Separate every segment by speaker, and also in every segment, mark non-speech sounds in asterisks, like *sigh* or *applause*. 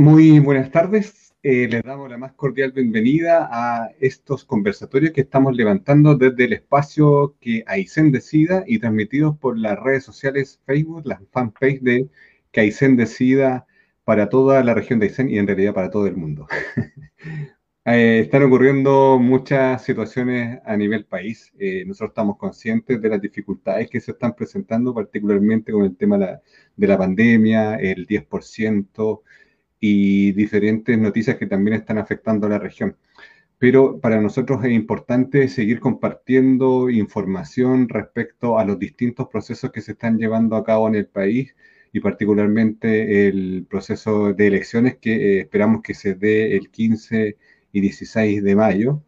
Speaker 1: Muy buenas tardes. Eh, les damos la más cordial bienvenida a estos conversatorios que estamos levantando desde el espacio que Aysén decida y transmitidos por las redes sociales Facebook, la fanpage de que Aysén decida para toda la región de Aysén y en realidad para todo el mundo. *laughs* Eh, están ocurriendo muchas situaciones a nivel país. Eh, nosotros estamos conscientes de las dificultades que se están presentando, particularmente con el tema la, de la pandemia, el 10% y diferentes noticias que también están afectando a la región. Pero para nosotros es importante seguir compartiendo información respecto a los distintos procesos que se están llevando a cabo en el país y particularmente el proceso de elecciones que eh, esperamos que se dé el 15 y 16 de mayo.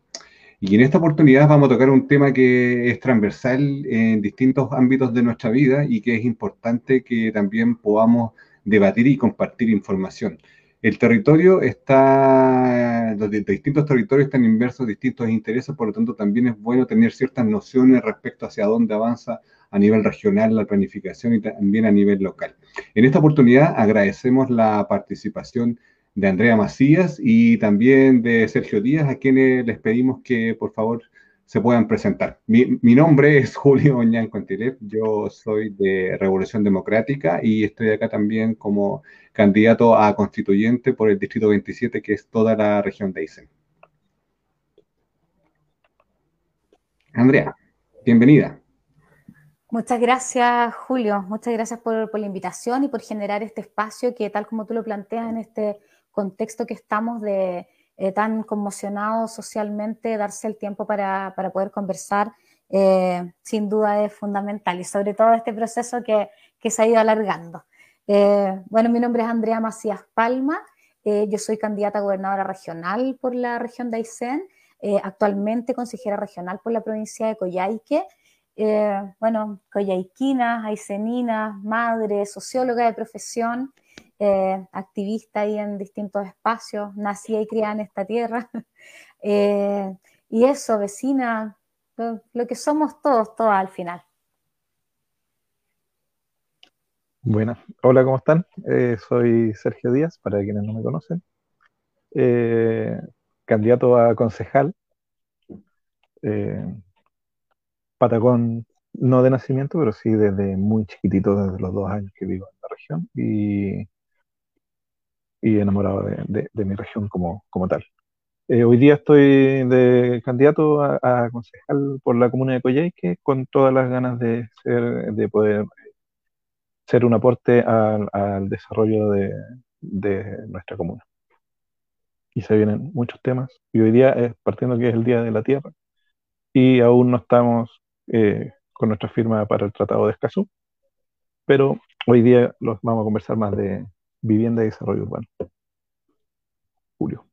Speaker 1: Y en esta oportunidad vamos a tocar un tema que es transversal en distintos ámbitos de nuestra vida y que es importante que también podamos debatir y compartir información. El territorio está, los distintos territorios están inversos distintos intereses, por lo tanto también es bueno tener ciertas nociones respecto hacia dónde avanza a nivel regional la planificación y también a nivel local. En esta oportunidad agradecemos la participación de Andrea Macías y también de Sergio Díaz, a quienes les pedimos que por favor se puedan presentar. Mi, nombre es *laughs* Julio Oñán Contilep, yo soy de Revolución Democrática y estoy acá también como candidato a constituyente por el Distrito 27, que es toda la región de Aysén. Andrea, bienvenida.
Speaker 2: Muchas gracias, Julio. Muchas gracias por, por, la invitación y por generar este espacio que, tal como tú lo planteas, en este contexto que estamos de eh, tan conmocionado socialmente, darse el tiempo para, para poder conversar, eh, sin duda es fundamental y sobre todo este proceso que, que se ha ido alargando. Eh, bueno, mi nombre es Andrea Macías Palma, yo soy candidata a gobernadora regional por la región de Aysén, actualmente consejera regional por la provincia de Coyhaique, bueno, coyhaiquina, aysenina, madre, socióloga de profesión, eh, activista ahí en distintos espacios, nací y criada en esta tierra. *laughs* Eh, y eso, vecina, lo, que somos todos, todas al final.
Speaker 3: Buenas, hola, ¿cómo están? Eh, soy Sergio Díaz, para quienes no me conocen. candidato a concejal. Patagón no de nacimiento, pero sí desde muy chiquitito, desde los dos años que vivo en la región. Y y enamorado de, mi región como, como tal. Eh, hoy día estoy de candidato a, concejal por la comuna de Coyhaique con todas las ganas de, ser, de poder ser un aporte al, desarrollo de, nuestra comuna. Y se vienen muchos temas. Y hoy día, es, partiendo que es el Día de la Tierra, y aún no estamos eh, con nuestra firma para el Tratado de Escazú, pero hoy día los vamos a conversar más de, Vivienda y Desarrollo Urbano. Julio.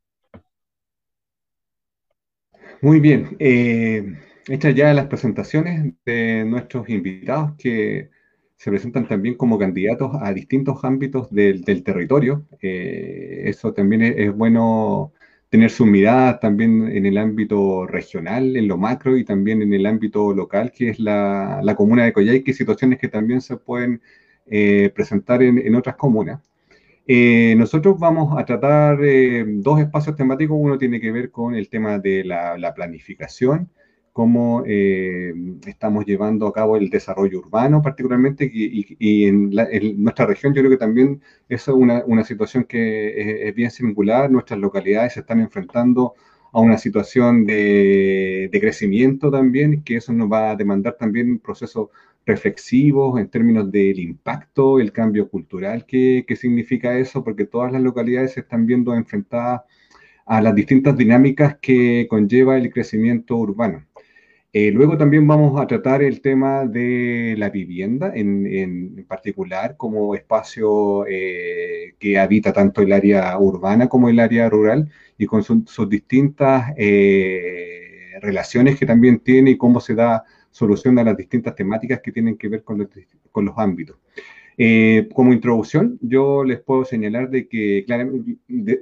Speaker 1: Muy bien. Eh, hechas ya las presentaciones de nuestros invitados que se presentan también como candidatos a distintos ámbitos del, territorio. Eh, eso también es, bueno tener su mirada también en el ámbito regional, en lo macro y también en el ámbito local, que es la, comuna de Coyhaique, situaciones que también se pueden eh, presentar en, otras comunas. Eh, nosotros vamos a tratar eh, dos espacios temáticos. Uno tiene que ver con el tema de la, planificación, cómo eh, estamos llevando a cabo el desarrollo urbano particularmente, y, en, nuestra región yo creo que también es una, situación que es, bien singular. Nuestras localidades se están enfrentando a una situación de, de crecimiento también, que eso nos va a demandar también un proceso reflexivos en términos del impacto, el cambio cultural que, significa eso, porque todas las localidades se están viendo enfrentadas a las distintas dinámicas que conlleva el crecimiento urbano. Eh, luego también vamos a tratar el tema de la vivienda, en, particular como espacio eh, que habita tanto el área urbana como el área rural y con sus distintas eh, relaciones que también tiene y cómo se da solución a las distintas temáticas que tienen que ver con los, con los ámbitos. Eh, como introducción, yo les puedo señalar de que,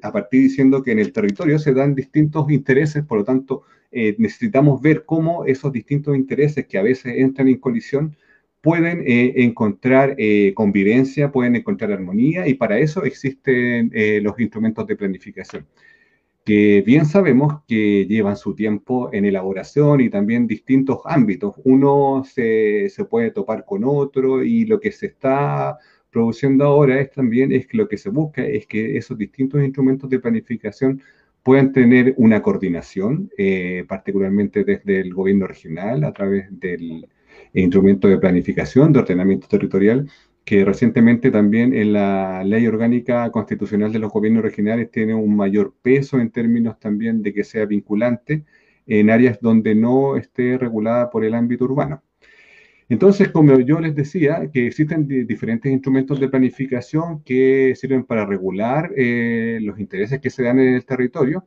Speaker 1: a partir diciendo que en el territorio se dan distintos intereses, por lo tanto, eh, necesitamos ver cómo esos distintos intereses que a veces entran en colisión pueden eh, encontrar convivencia, pueden encontrar armonía y para eso existen los instrumentos de planificación, que bien sabemos que llevan su tiempo en elaboración y también distintos ámbitos. Uno se, se puede topar con otro y lo que se está produciendo ahora es también es que lo que se busca es que esos distintos instrumentos de planificación puedan tener una coordinación, particularmente desde el gobierno regional a través del instrumento de planificación, de ordenamiento territorial, que recientemente también en la ley orgánica constitucional de los gobiernos regionales tiene un mayor peso en términos también de que sea vinculante en áreas donde no esté regulada por el ámbito urbano. Entonces, como yo les decía, que existen diferentes instrumentos de planificación que sirven para regular eh, los intereses que se dan en el territorio,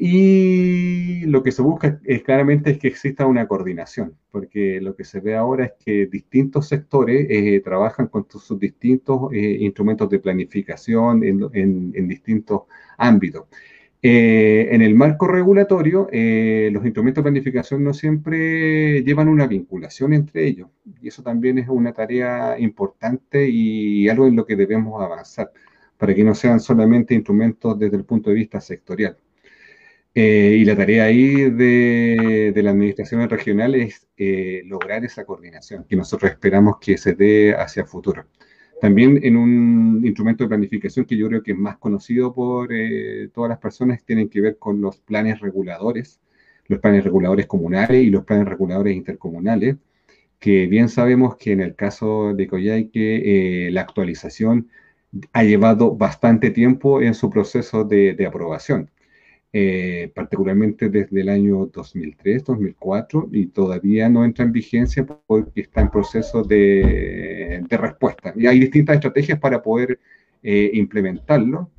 Speaker 1: y lo que se busca es claramente es que exista una coordinación, porque lo que se ve ahora es que distintos sectores eh, trabajan con sus distintos eh, instrumentos de planificación en, distintos ámbitos. Eh, en el marco regulatorio, los instrumentos de planificación no siempre llevan una vinculación entre ellos, y eso también es una tarea importante y algo en lo que debemos avanzar, para que no sean solamente instrumentos desde el punto de vista sectorial. Eh, y la tarea ahí de, de la administración regional es eh, lograr esa coordinación que nosotros esperamos que se dé hacia el futuro. También en un instrumento de planificación que yo creo que es más conocido por eh, todas las personas, tienen que ver con los planes reguladores, los planes reguladores comunales y los planes reguladores intercomunales, que bien sabemos que en el caso de Coyhaique la actualización ha llevado bastante tiempo en su proceso de, de aprobación. Eh, particularmente desde el año 2003, 2004, y todavía no entra en vigencia porque está en proceso de, respuesta. Y hay distintas estrategias para poder eh, implementarlo,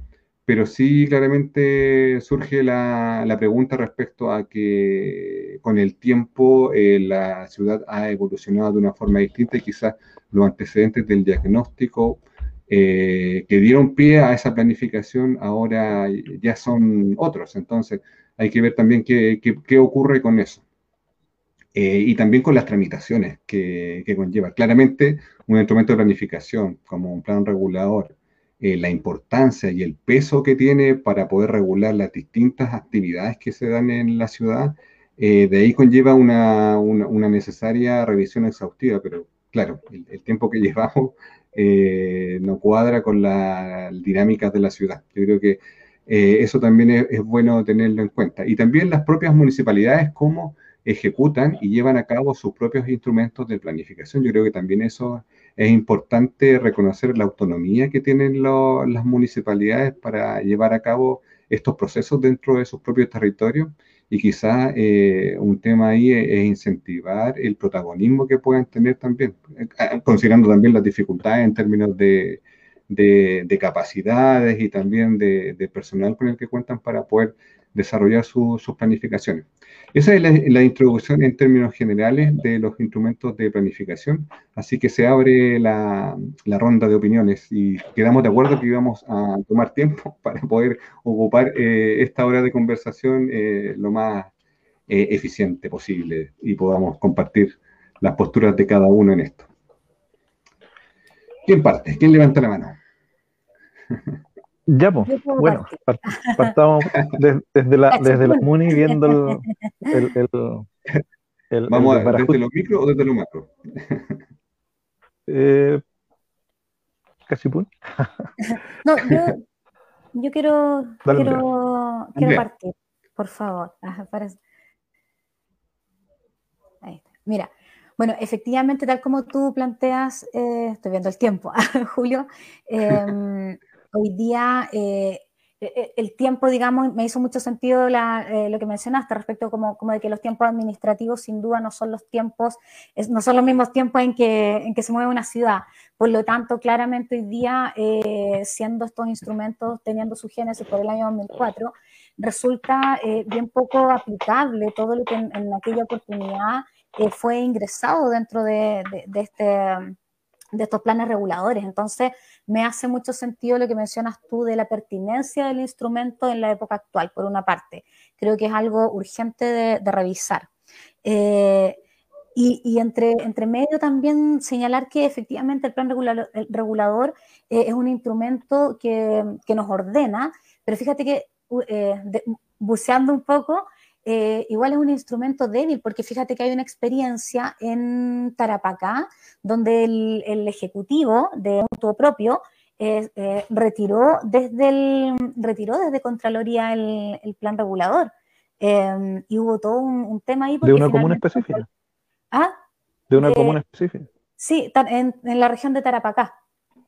Speaker 1: pero sí claramente surge la, pregunta respecto a que con el tiempo eh, la ciudad ha evolucionado de una forma distinta y quizás los antecedentes del diagnóstico eh, que dieron pie a esa planificación ahora ya son otros. Entonces, hay que ver también qué, qué, ocurre con eso. Eh, y también con las tramitaciones que, que, conlleva. Claramente, un instrumento de planificación como un plan regulador, eh, la importancia y el peso que tiene para poder regular las distintas actividades que se dan en la ciudad, de ahí conlleva una, una, necesaria revisión exhaustiva, pero claro, el, el tiempo que *laughs* llevamos eh, no cuadra con las dinámicas de la ciudad. Yo creo que eh, eso también es, bueno tenerlo en cuenta. Y también las propias municipalidades, cómo ejecutan y llevan a cabo sus propios instrumentos de planificación. Yo creo que también eso es importante reconocer la autonomía que tienen las municipalidades para llevar a cabo estos procesos dentro de sus propios territorios y quizá eh, un tema ahí es, incentivar el protagonismo que puedan tener también, eh, considerando también las dificultades en términos de, de, capacidades y también de, personal con el que cuentan para poder desarrollar sus planificaciones. Esa es la, introducción en términos generales de los instrumentos de planificación, así que se abre la, ronda de opiniones y quedamos de acuerdo que íbamos a tomar tiempo *laughs* para poder ocupar eh, esta hora de conversación eh, lo más eh, eficiente posible y podamos compartir las posturas de cada uno en esto. ¿Quién parte? ¿Quién levanta la mano? *laughs*
Speaker 3: Ya, pues, bueno, partamos *laughs* desde, la, desde la MUNI viendo *laughs* el, el,
Speaker 1: el, Vamos a ver, ¿desde lo micro o desde lo macro?
Speaker 3: Eh, casi pues. *laughs*
Speaker 2: no, yo, yo quiero, quiero, quiero partir, por favor. Ahí está. Mira, bueno, efectivamente, tal como tú planteas, eh, estoy viendo el tiempo, Julio, eh, hoy día eh, e, e, el tiempo, digamos, me hizo mucho sentido eh, lo que mencionaste respecto como, como, de que los tiempos administrativos sin duda no son los tiempos, no son los mismos tiempos en que, en que se mueve una ciudad. Por lo tanto, claramente hoy día, eh, siendo estos instrumentos teniendo su génesis por el año 2004, resulta bien poco aplicable todo lo que en, aquella oportunidad fue ingresado dentro de, de este de estos planes reguladores. Entonces, me hace mucho sentido lo que mencionas tú de la pertinencia del instrumento en la época actual, por una parte. Creo que es algo urgente de, revisar. Eh, y, entre, medio también señalar que efectivamente el plan regulador, es un instrumento que, que, nos ordena, pero fíjate que buceando un poco, eh, igual es un instrumento débil, porque fíjate que hay una experiencia en Tarapacá, donde el, ejecutivo de mutuo propio eh, eh, retiró, desde el, retiró desde Contraloría el, plan regulador. Em, y hubo todo un, tema ahí.
Speaker 3: ¿De una comuna específica?
Speaker 2: ¿Ah?
Speaker 3: ¿De una comuna específica?
Speaker 2: Sí, en, en la región de Tarapacá.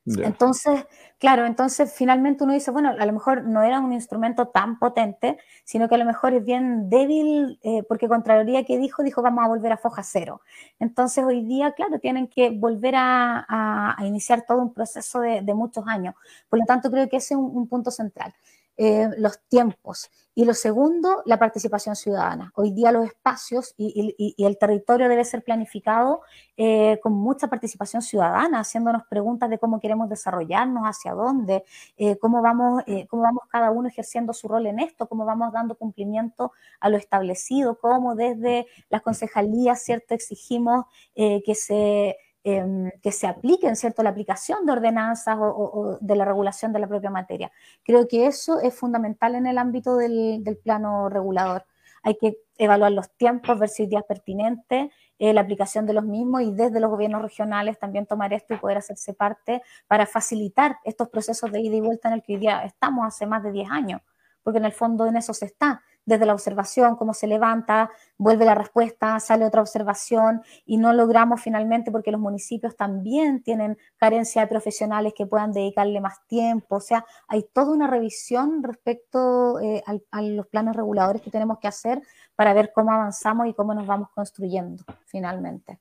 Speaker 2: Entonces, claro, entonces finalmente uno dice, bueno, a lo mejor no era un instrumento tan potente, sino que a lo mejor es bien débil, eh, porque Contraloría que dijo, dijo vamos a volver a foja cero. Entonces hoy día, claro, tienen que volver a, iniciar todo un proceso de, muchos años. Por lo tanto, creo que ese es un punto central. Eh, los tiempos. Y lo segundo, la participación ciudadana. Hoy día los espacios y, el territorio debe ser planificado eh, con mucha participación ciudadana, haciéndonos preguntas de cómo queremos desarrollarnos, hacia dónde, eh, cómo, vamos, cómo vamos cada uno ejerciendo su rol en esto, cómo vamos dando cumplimiento a lo establecido, cómo desde las concejalías, ¿cierto?, exigimos que se Em, que se apliquen, ¿cierto?, la aplicación de ordenanzas o, de la regulación de la propia materia. Creo que eso es fundamental en el ámbito del, plano regulador. Hay que evaluar los tiempos, ver si hoy día pertinente eh, la aplicación de los mismos y desde los gobiernos regionales también tomar esto y poder hacerse parte para facilitar estos procesos de ida y vuelta en el que hoy día estamos hace más de 10 años, porque en el fondo en eso se está desde la observación, cómo se levanta, vuelve la respuesta, sale otra observación y no logramos finalmente porque los municipios también tienen carencia de profesionales que puedan dedicarle más tiempo. O sea, hay toda una revisión respecto eh, a los planes reguladores que tenemos que hacer para ver cómo avanzamos y cómo nos vamos construyendo finalmente.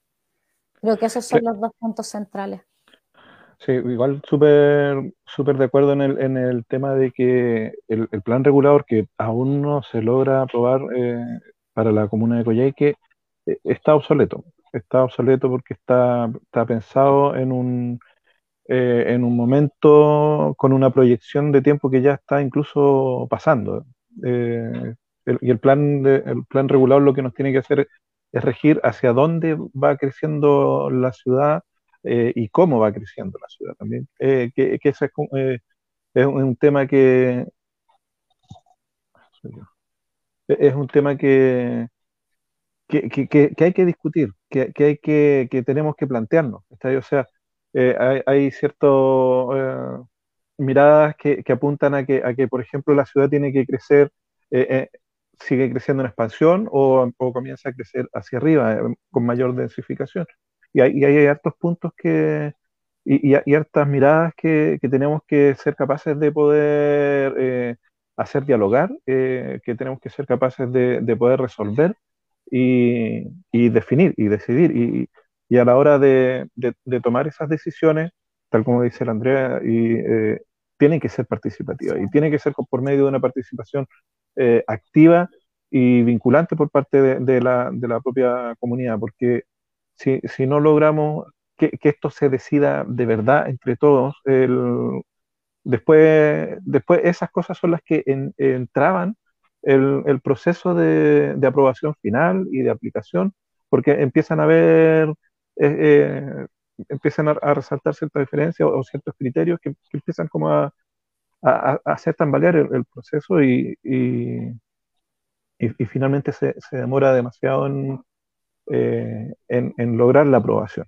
Speaker 2: Creo que esos son los dos puntos centrales.
Speaker 3: Sí, igual súper súper de acuerdo en el, en el tema de que el, plan regulador que aún no se logra aprobar eh, para la comuna de Coyhaique eh, está obsoleto. Está obsoleto porque está, está pensado en un, eh, en un momento con una proyección de tiempo que ya está incluso pasando. y el plan, de, el plan regulador lo que nos tiene que hacer es regir hacia dónde va creciendo la ciudad eh, y cómo va creciendo la ciudad también. Eh, que, ese eh, es, un tema que es un tema que, que, hay que discutir, que, hay que, que tenemos que plantearnos. O sea, hay, hay ciertas miradas que, apuntan a que, a que, por ejemplo, la ciudad tiene que crecer, sigue creciendo en expansión o, comienza a crecer hacia arriba con mayor densificación y hay, hay hartos puntos que, y, y, hartas miradas que, que, tenemos que ser capaces de poder eh, hacer dialogar, eh, que tenemos que ser capaces de, de poder resolver y, y, definir y decidir. Y, y a la hora de, de, tomar esas decisiones, tal como dice la Andrea, y, eh, tienen que ser participativas y tiene que ser por medio de una participación activa y vinculante por parte de, la, de la propia comunidad, porque si, no logramos que, esto se decida de verdad entre todos, después, después esas cosas son las que entraban el, proceso de, aprobación final y de aplicación, porque empiezan a ver, eh, eh, empiezan a, resaltar ciertas diferencias o, ciertos criterios que, empiezan como a, hacer tambalear el, proceso y, y, finalmente se, se demora demasiado en, eh, en, lograr la aprobación.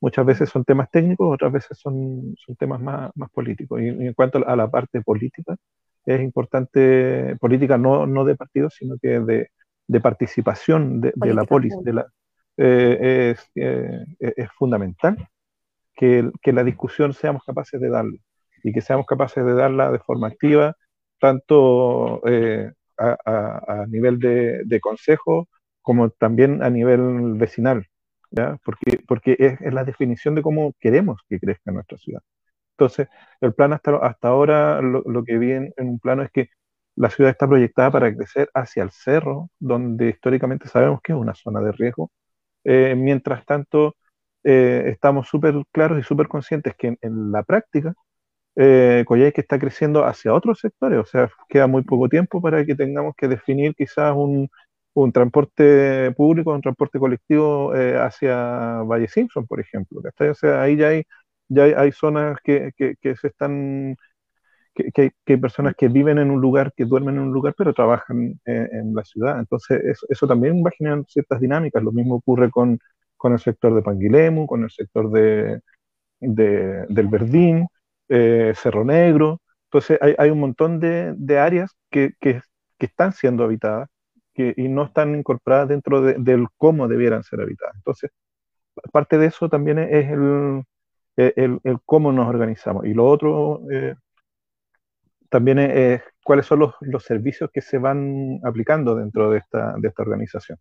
Speaker 3: Muchas veces son temas técnicos, otras veces son, son temas más, más políticos. Y, en cuanto a la parte política, es importante, política no, no de partidos, sino que de, de participación de, la polis, de la, eh, es, eh, es, fundamental que, que, la discusión seamos capaces de darla y que seamos capaces de darla de forma activa, tanto a, a, nivel de, de consejo como también a nivel vecinal, ¿ya? Porque, porque es, la definición de cómo queremos que crezca nuestra ciudad. Entonces, el plan hasta, hasta ahora, lo, que vi en, un plano es que la ciudad está proyectada para crecer hacia el cerro, donde históricamente sabemos que es una zona de riesgo. Eh, mientras tanto, eh, estamos súper claros y súper conscientes que en, la práctica, eh, que está creciendo hacia otros sectores, o sea, queda muy poco tiempo para que tengamos que definir quizás un, un transporte público, un transporte colectivo eh, hacia Valle Simpson, por ejemplo. Sea, ahí ya hay, ya hay, zonas que, se están, que, hay personas que viven en un lugar, que duermen en un lugar, pero trabajan eh, en la ciudad. Entonces, eso, también va generando ciertas dinámicas. Lo mismo ocurre con, el sector de Panguilemu, con el sector de, del Verdín, eh, Cerro Negro. Entonces, hay, un montón de, áreas que, que están siendo habitadas y no están incorporadas dentro del cómo debieran ser habitadas. Entonces, parte de eso también es el, el, cómo nos organizamos. Y lo otro eh, también es, cuáles son los, los, servicios que se van aplicando dentro de esta, de esta organización.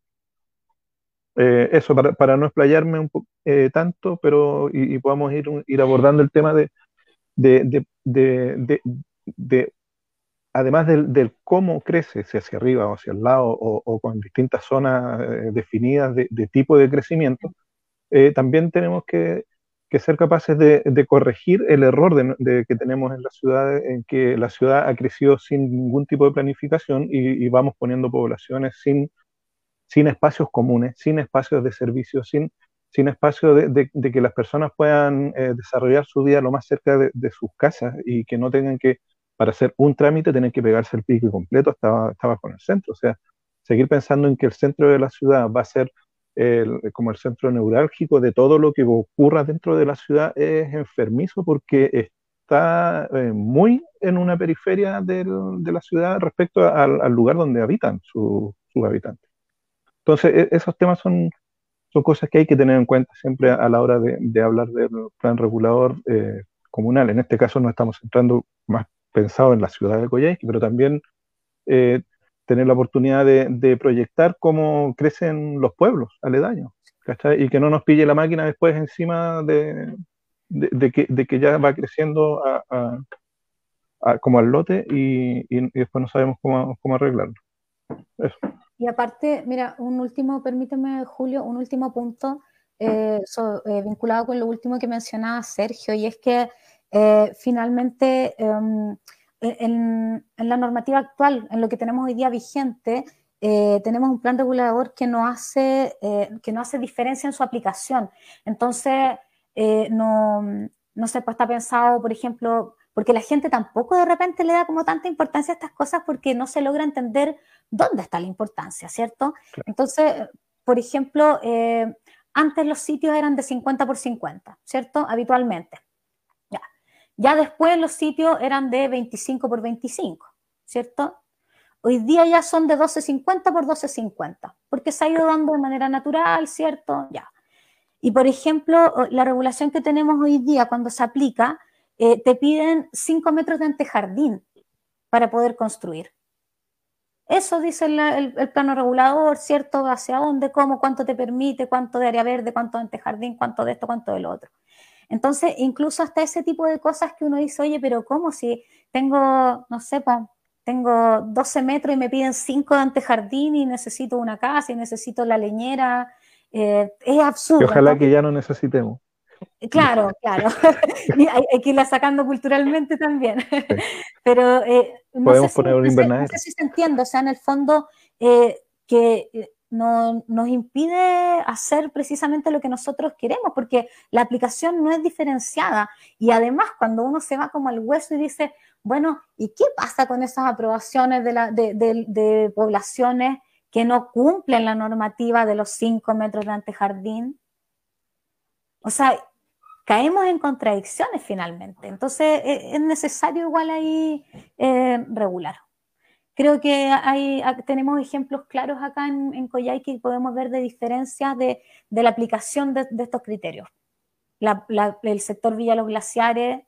Speaker 3: Eh, eso, para, para, no explayarme un eh, tanto, pero y, podamos ir, ir abordando el tema de, de, de, de además del, cómo crece, si hacia arriba o hacia el lado, o, con distintas zonas eh, definidas de, tipo de crecimiento, eh, también tenemos que, ser capaces de, corregir el error de, que tenemos en la ciudad, en que la ciudad ha crecido sin ningún tipo de planificación y, vamos poniendo poblaciones sin, sin espacios comunes, sin espacios de servicio, sin, sin espacio de, que las personas puedan eh, desarrollar su vida lo más cerca de sus casas y que no tengan que para hacer un trámite tener que pegarse el pico completo estaba con el centro. O sea, seguir pensando en que el centro de la ciudad va a ser como el centro neurálgico de todo lo que ocurra dentro de la ciudad es enfermizo porque está eh, muy en una periferia de la ciudad respecto al, lugar donde habitan sus habitantes. Entonces, e, esos temas son, son cosas que hay que tener en cuenta siempre a, la hora de, hablar del plan regulador eh, comunal. En este caso nos estamos centrando más pensado en la ciudad de Coyhaique, pero también eh, tener la oportunidad de, proyectar cómo crecen los pueblos aledaños, Y que no nos pille la máquina después encima de, que, ya va creciendo como al lote y, después no sabemos cómo, arreglarlo.
Speaker 2: Y aparte, mira, un último, permíteme, Julio, un último punto eh, eh, vinculado con lo último que mencionaba Sergio, y es que eh, finalmente em, en, la normativa actual, en lo que tenemos hoy día vigente, eh, tenemos un plan regulador que no hace, eh, que no hace diferencia en su aplicación. Entonces, no, no sé, pues está pensado, por ejemplo, porque la gente tampoco de repente le da como tanta importancia a estas cosas porque no se logra entender dónde está la importancia, ¿cierto? Entonces, por ejemplo, antes los sitios eran de 50 por 50, ¿cierto? Habitualmente. Ya después los sitios eran de 25 por 25, ¿cierto? Hoy día ya son de 12.50 por 12.50, porque se ha ido dando de manera natural, ¿cierto? Ya. Y por ejemplo, la regulación que tenemos hoy día cuando se aplica, eh, te piden 5 metros de antejardín para poder construir. Eso dice el, plano regulador, ¿cierto? Hacia dónde, cómo, cuánto te permite, cuánto de área verde, cuánto de antejardín, cuánto de esto, cuánto de lo otro. Entonces, incluso hasta ese tipo de cosas que uno dice, oye, pero ¿cómo si tengo, no sé, tengo 12 metros y me piden 5 de antejardín y necesito una casa y necesito la leñera? Eh, es absurdo.
Speaker 3: ojalá que ya no necesitemos.
Speaker 2: Claro, *laughs* claro. *laughs* hay, que irla sacando culturalmente también. *laughs* Pero eh,
Speaker 3: no podemos sé poner un
Speaker 2: invernadero. No sé si se entiende, o sea, en el fondo eh, que no, nos impide hacer precisamente lo que nosotros queremos, porque la aplicación no es diferenciada. Y además, cuando uno se va como al hueso y dice, bueno, ¿y qué pasa con esas aprobaciones de, de, poblaciones que no cumplen la normativa de los 5 metros de antejardín? O sea, caemos en contradicciones finalmente. Entonces, e, es necesario igual ahí eh, regular. Creo que hay, tenemos ejemplos claros acá en, en que podemos ver de diferencias de, la aplicación de, estos criterios. el sector Villa Los Glaciares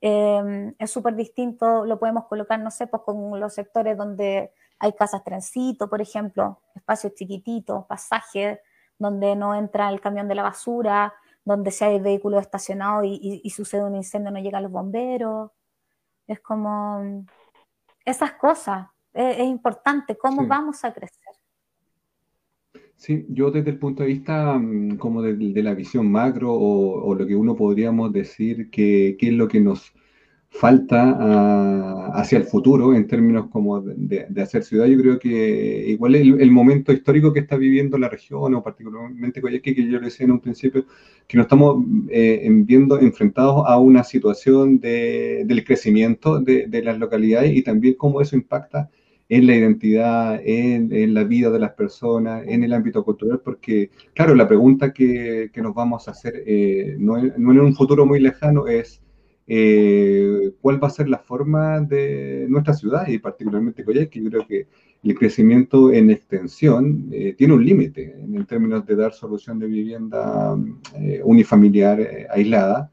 Speaker 2: em, es súper distinto, lo podemos colocar, no sé, pues con los sectores donde hay casas trencito, por ejemplo, espacios chiquititos, pasajes, donde no entra el camión de la basura, donde si hay vehículos estacionados y, sucede un incendio no llegan los bomberos. Es como esas cosas es, importante, cómo vamos a crecer.
Speaker 1: Sí, yo desde el punto de vista mm, como de, la visión macro o, lo que uno podríamos decir que, es lo que nos falta ah, hacia el futuro en términos como de, hacer ciudad. Yo creo que igual el, el, momento histórico que está viviendo la región, o particularmente Coyhaique, que yo le decía en un principio, que nos estamos eh, viendo enfrentados a una situación de, del crecimiento de, de, las localidades y también cómo eso impacta en la identidad, en, en, la vida de las personas, en el ámbito cultural, porque, claro, la pregunta que, que nos vamos a hacer eh, no, no en un futuro muy lejano es eh, cuál va a ser la forma de nuestra ciudad y particularmente Coyhaique. Yo creo que el crecimiento en extensión eh, tiene un límite en, términos de dar solución de vivienda eh, unifamiliar aislada.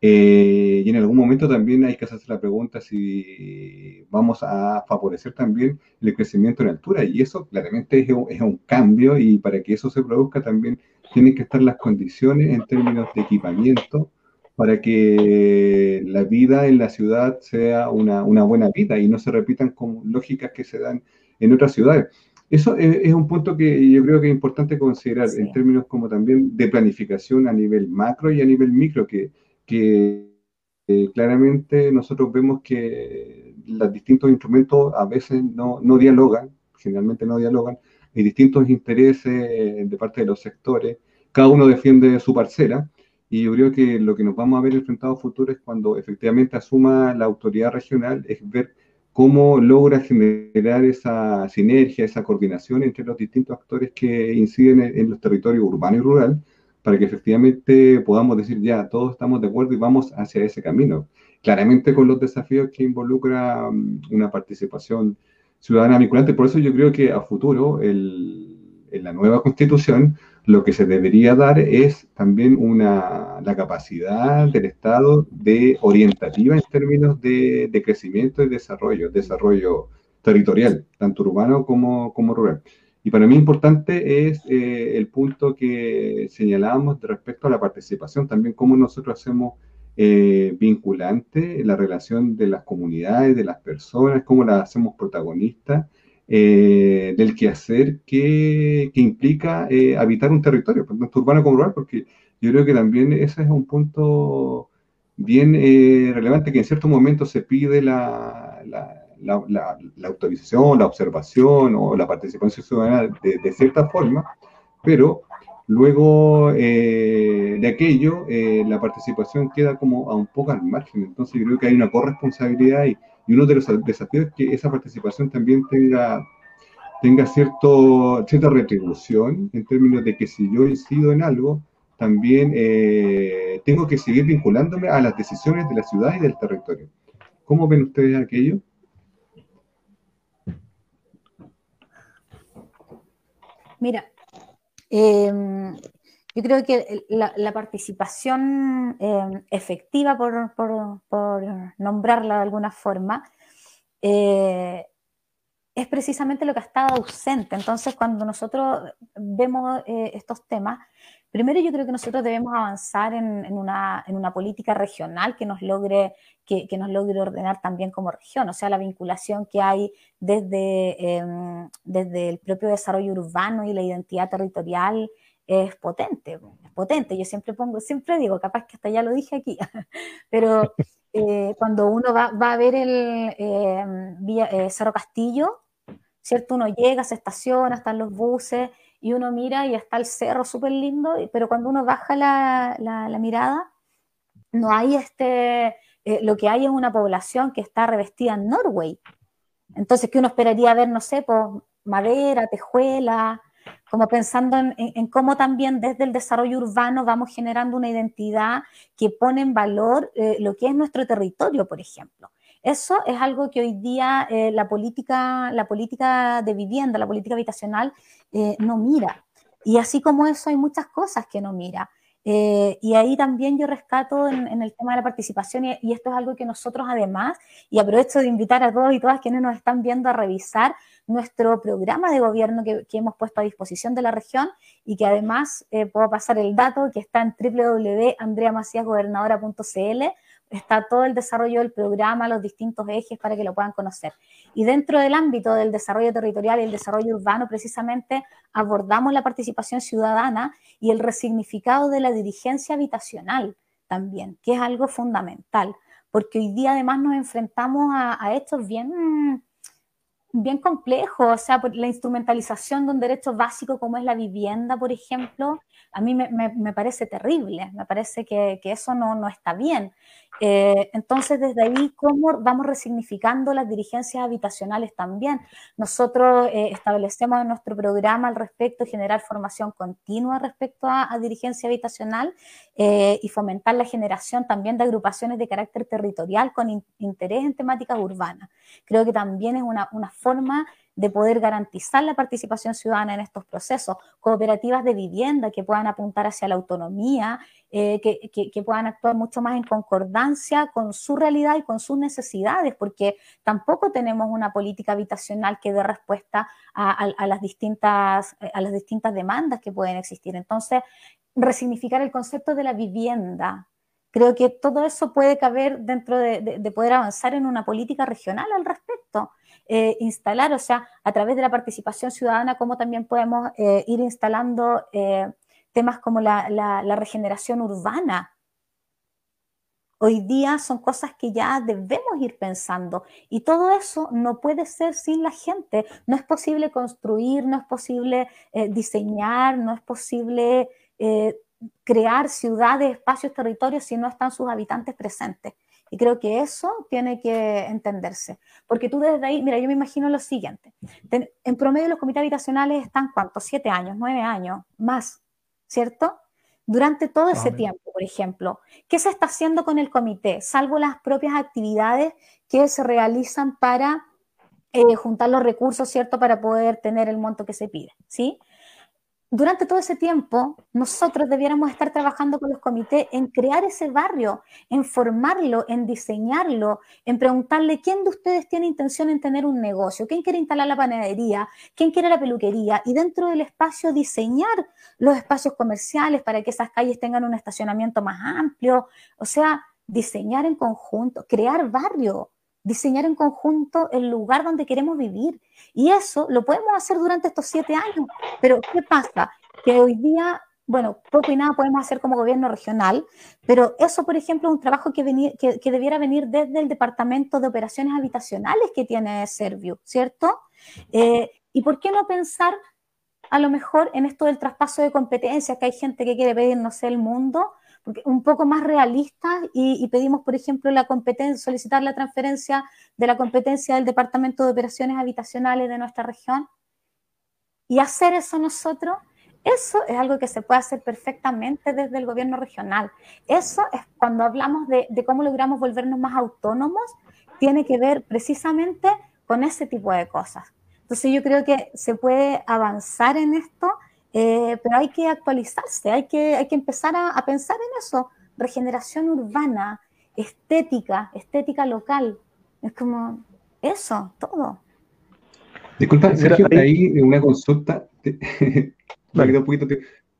Speaker 1: Y en algún momento también hay que hacerse la pregunta si vamos a favorecer también el crecimiento en altura. Y eso claramente es un, es un cambio y para que eso se produzca también tienen que estar las condiciones en términos de equipamiento para que la vida en la ciudad sea una, una, buena vida y no se repitan con lógicas que se dan en otras ciudades. Eso es, un punto que yo creo que es importante considerar en términos como también de planificación a nivel macro y a nivel micro, que, que eh, claramente nosotros vemos que los distintos instrumentos a veces no, no dialogan, generalmente no dialogan, hay distintos intereses de parte de los sectores, cada uno defiende su parcela, y yo creo que lo que nos vamos a ver enfrentados futuro es cuando efectivamente asuma la autoridad regional, es ver cómo logra generar esa sinergia, esa coordinación entre los distintos actores que inciden en, los territorios urbano y rural, para que efectivamente podamos decir, ya, todos estamos de acuerdo y vamos hacia ese camino. Claramente con los desafíos que involucra mm, una participación ciudadana vinculante. Por eso yo creo que a futuro, el, en la nueva constitución, lo que se debería dar es también una, la capacidad del Estado de orientativa en términos de, crecimiento y desarrollo, desarrollo territorial, tanto urbano como, como rural. Y para mí importante es eh, el punto que señalábamos respecto a la participación, también cómo nosotros hacemos eh, vinculante la relación de las comunidades, de las personas, cómo las hacemos protagonistas eh, del quehacer que, que implica eh, habitar un territorio, tanto urbano como rural, porque yo creo que también ese es un punto bien relevante, que en ciertos momentos se pide la, la, la, la, autorización, la observación o la participación ciudadana de, de cierta forma, pero luego de aquello la participación queda como a un poco al margen, entonces yo creo que hay una corresponsabilidad y y uno de los desafíos es que esa participación también tenga, tenga cierto, cierta retribución en términos de que si yo incido en algo, también eh, tengo que seguir vinculándome a las decisiones de la ciudad y del territorio. ¿Cómo ven ustedes aquello?
Speaker 2: Mira, eh, yo creo que la, participación eh, efectiva, por, nombrarla de alguna forma, eh, es precisamente lo que ha estado ausente. Entonces, cuando nosotros vemos eh, estos temas, primero yo creo que nosotros debemos avanzar en, una, política regional que nos, logre, que, nos logre ordenar también como región, o sea, la vinculación que hay desde, em, desde el propio desarrollo urbano y la identidad territorial es potente, es potente. Yo siempre pongo, siempre digo, capaz que hasta ya lo dije aquí, *laughs* pero eh, cuando uno va, a ver el eh, eh, Cerro Castillo, ¿cierto? Uno llega, se estaciona, están los buses y uno mira y está el cerro súper lindo, pero cuando uno baja la, la, mirada, no hay este, lo que hay es una población que está revestida en Norway. Entonces, que uno esperaría ver, no sé, pues madera, tejuela, como pensando en, cómo también desde el desarrollo urbano vamos generando una identidad que pone en valor eh, lo que es nuestro territorio, por ejemplo. Eso es algo que hoy día eh, la, política, la política de vivienda, la política habitacional eh, no mira. Y así como eso hay muchas cosas que no mira. Eh, y ahí también yo rescato en, el tema de la participación y, esto es algo que nosotros además, y aprovecho de invitar a todos y todas quienes nos están viendo a revisar nuestro programa de gobierno que, hemos puesto a disposición de la región y que además eh, puedo pasar el dato que está en www.andreamaciasgobernadora.cl está todo el desarrollo del programa, los distintos ejes para que lo puedan conocer. Y dentro del ámbito del desarrollo territorial y el desarrollo urbano, precisamente abordamos la participación ciudadana y el resignificado de la dirigencia habitacional también, que es algo fundamental, porque hoy día además nos enfrentamos a, hechos bien bien complejo, o sea, la instrumentalización de un derecho básico como es la vivienda, por ejemplo, a mí me, me, parece terrible, me parece que, que eso no, no, está bien. Eh, entonces, desde ahí, ¿cómo vamos resignificando las dirigencias habitacionales también? Nosotros eh, establecemos en nuestro programa al respecto generar formación continua respecto a, dirigencia habitacional eh, y fomentar la generación también de agrupaciones de carácter territorial con interés en temáticas urbanas. Creo que también es una, una forma de poder garantizar la participación ciudadana en estos procesos, cooperativas de vivienda que puedan apuntar hacia la autonomía, eh, que, puedan actuar mucho más en concordancia con su realidad y con sus necesidades, porque tampoco tenemos una política habitacional que dé respuesta a, las, distintas, a las distintas demandas que pueden existir. Entonces, resignificar el concepto de la vivienda, Creo que todo eso puede caber dentro de, poder avanzar en una política regional al respecto. Eh, instalar, o sea, a través de la participación ciudadana, cómo también podemos eh, ir instalando eh, temas como la, regeneración urbana. Hoy día son cosas que ya debemos ir pensando y todo eso no puede ser sin la gente. No es posible construir, no es posible diseñar, no es posible crear ciudades, espacios, territorios si no están sus habitantes presentes. Y creo que eso tiene que entenderse. Porque tú desde ahí, mira, yo me imagino lo siguiente. En promedio los comités habitacionales están, ¿cuántos? Siete años, nueve años, más, ¿cierto? Durante todo ese tiempo, por ejemplo, ¿qué se está haciendo con el comité? Salvo las propias actividades que se realizan para eh, juntar los recursos, ¿cierto? Para poder tener el monto que se pide, ¿sí? Durante todo ese tiempo, nosotros debiéramos estar trabajando con los comités en crear ese barrio, en formarlo, en diseñarlo, en preguntarle quién de ustedes tiene intención en tener un negocio, quién quiere instalar la panadería, quién quiere la peluquería, y dentro del espacio diseñar los espacios comerciales para que esas calles tengan un estacionamiento más amplio, o sea, diseñar en conjunto, crear barrio, diseñar en conjunto el lugar donde queremos vivir. Y eso lo podemos hacer durante estos siete años. Pero ¿qué pasa? Que hoy día, bueno, poco y nada podemos hacer como gobierno regional, pero eso, por ejemplo, es un trabajo que, que, debiera venir desde el Departamento de Operaciones Habitacionales que tiene Serviu, ¿cierto? Eh, ¿Y por qué no pensar a lo mejor en esto del traspaso de competencias, que hay gente que quiere pedir, no sé, el mundo, un poco más realistas y, pedimos, por ejemplo, la competencia, solicitar la transferencia de la competencia del Departamento de Operaciones Habitacionales de nuestra región y hacer eso nosotros, eso es algo que se puede hacer perfectamente desde el gobierno regional. Eso es cuando hablamos de, de cómo logramos volvernos más autónomos, tiene que ver precisamente con ese tipo de cosas. Entonces yo creo que se puede avanzar en esto eh, pero hay que actualizarse, hay que, hay que empezar a, pensar en eso. Regeneración urbana, estética, estética local. Es como eso, todo.
Speaker 1: Disculpa, Sergio, ahí una consulta. *laughs*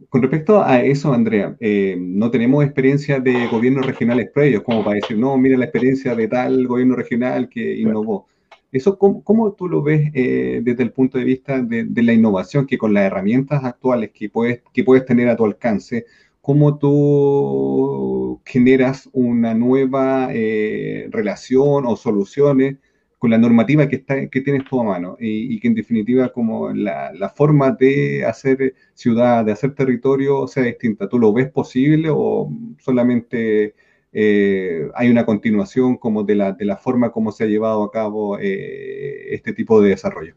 Speaker 1: Con respecto a eso, Andrea, eh, no tenemos experiencia de gobiernos regionales previos, como para decir, no, mira la experiencia de tal gobierno regional que innovó. ¿Eso cómo, tú lo ves eh, desde el punto de vista de, la innovación, que con las herramientas actuales que puedes, que puedes tener a tu alcance, cómo tú generas una nueva eh, relación o soluciones con la normativa que, está, que tienes tú a mano y, que en definitiva como la, la, forma de hacer ciudad, de hacer territorio sea distinta? ¿Tú lo ves posible o solamente eh, hay una continuación como de la, de la forma como se ha llevado a cabo eh, este tipo de desarrollo.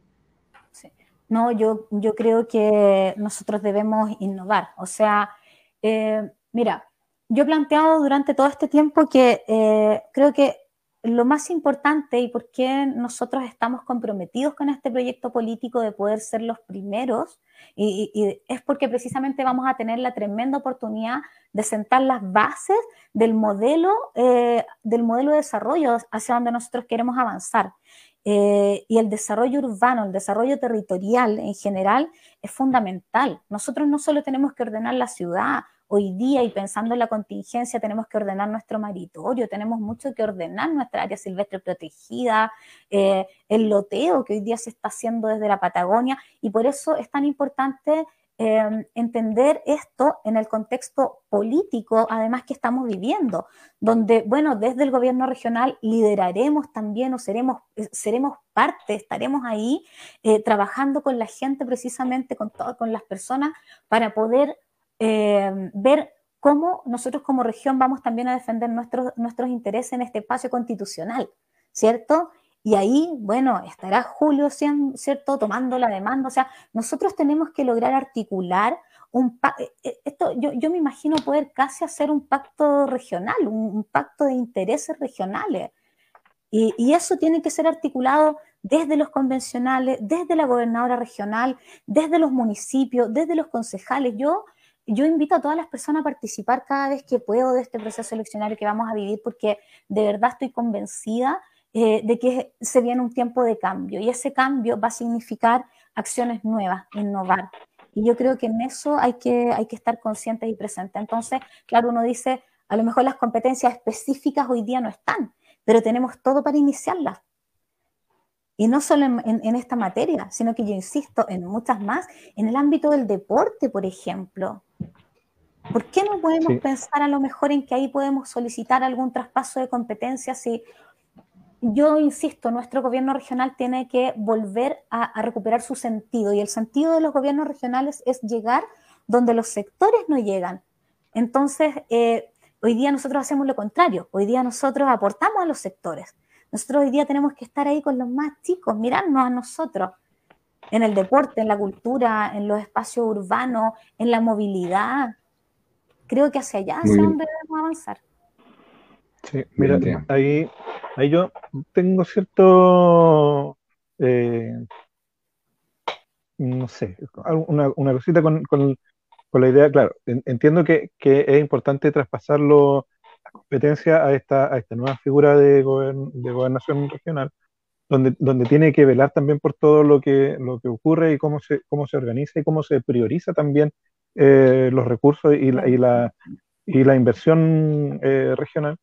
Speaker 2: No, yo, yo creo que nosotros debemos innovar. O sea, eh, mira, yo he planteado durante todo este tiempo que creo que lo más importante y por qué nosotros estamos comprometidos con este proyecto político de poder ser los primeros, y, es porque precisamente vamos a tener la tremenda oportunidad de sentar las bases del modelo, eh, del modelo de desarrollo hacia donde nosotros queremos avanzar. Eh, y el desarrollo urbano, el desarrollo territorial en general es fundamental. Nosotros no solo tenemos que ordenar la ciudad hoy día y pensando en la contingencia tenemos que ordenar nuestro maritorio, tenemos mucho que ordenar nuestra área silvestre protegida, eh, el loteo que hoy día se está haciendo desde la Patagonia y por eso es tan importante Em, entender esto en el contexto político, además que estamos viviendo, donde, bueno, desde el gobierno regional lideraremos también o seremos, eh, seremos parte, estaremos ahí eh, trabajando con la gente precisamente, con, con las personas, para poder em, ver cómo nosotros como región vamos también a defender nuestros, nuestros intereses en este espacio constitucional, ¿cierto? Y ahí, bueno, estará Julio, ¿cierto?, tomando la demanda. O sea, nosotros tenemos que lograr articular un pacto. Eh, eh, esto, yo, yo, me imagino poder casi hacer un pacto regional, un, pacto de intereses regionales. Y, y, eso tiene que ser articulado desde los convencionales, desde la gobernadora regional, desde los municipios, desde los concejales. Yo, yo invito a todas las personas a participar cada vez que puedo de este proceso eleccionario que vamos a vivir, porque de verdad estoy convencida eh, de que se viene un tiempo de cambio y ese cambio va a significar acciones nuevas, innovar. Y yo creo que en eso hay que, hay que estar conscientes y presentes. Entonces, claro, uno dice, a lo mejor las competencias específicas hoy día no están, pero tenemos todo para iniciarlas. Y no solo en, esta materia, sino que yo insisto en muchas más, en el ámbito del deporte, por ejemplo. ¿Por qué no podemos pensar a lo mejor en que ahí podemos solicitar algún traspaso de competencias si yo insisto, nuestro gobierno regional tiene que volver a, recuperar su sentido y el sentido de los gobiernos regionales es llegar donde los sectores no llegan. Entonces, eh, hoy día nosotros hacemos lo contrario, hoy día nosotros aportamos a los sectores. Nosotros hoy día tenemos que estar ahí con los más chicos, mirarnos a nosotros, en el deporte, en la cultura, en los espacios urbanos, en la movilidad. Creo que hacia allá, hacia donde debemos avanzar.
Speaker 3: Sí, mira, ahí, ahí yo tengo cierto, eh, no sé, una, una cosita con, con, con, la idea, claro, entiendo que, que, es importante traspasarlo competencia a esta, a esta nueva figura de, de gobernación regional, donde, donde tiene que velar también por todo lo que, lo que ocurre y cómo se, cómo se organiza y cómo se prioriza también eh, los recursos y la, y la, y la inversión eh, regional.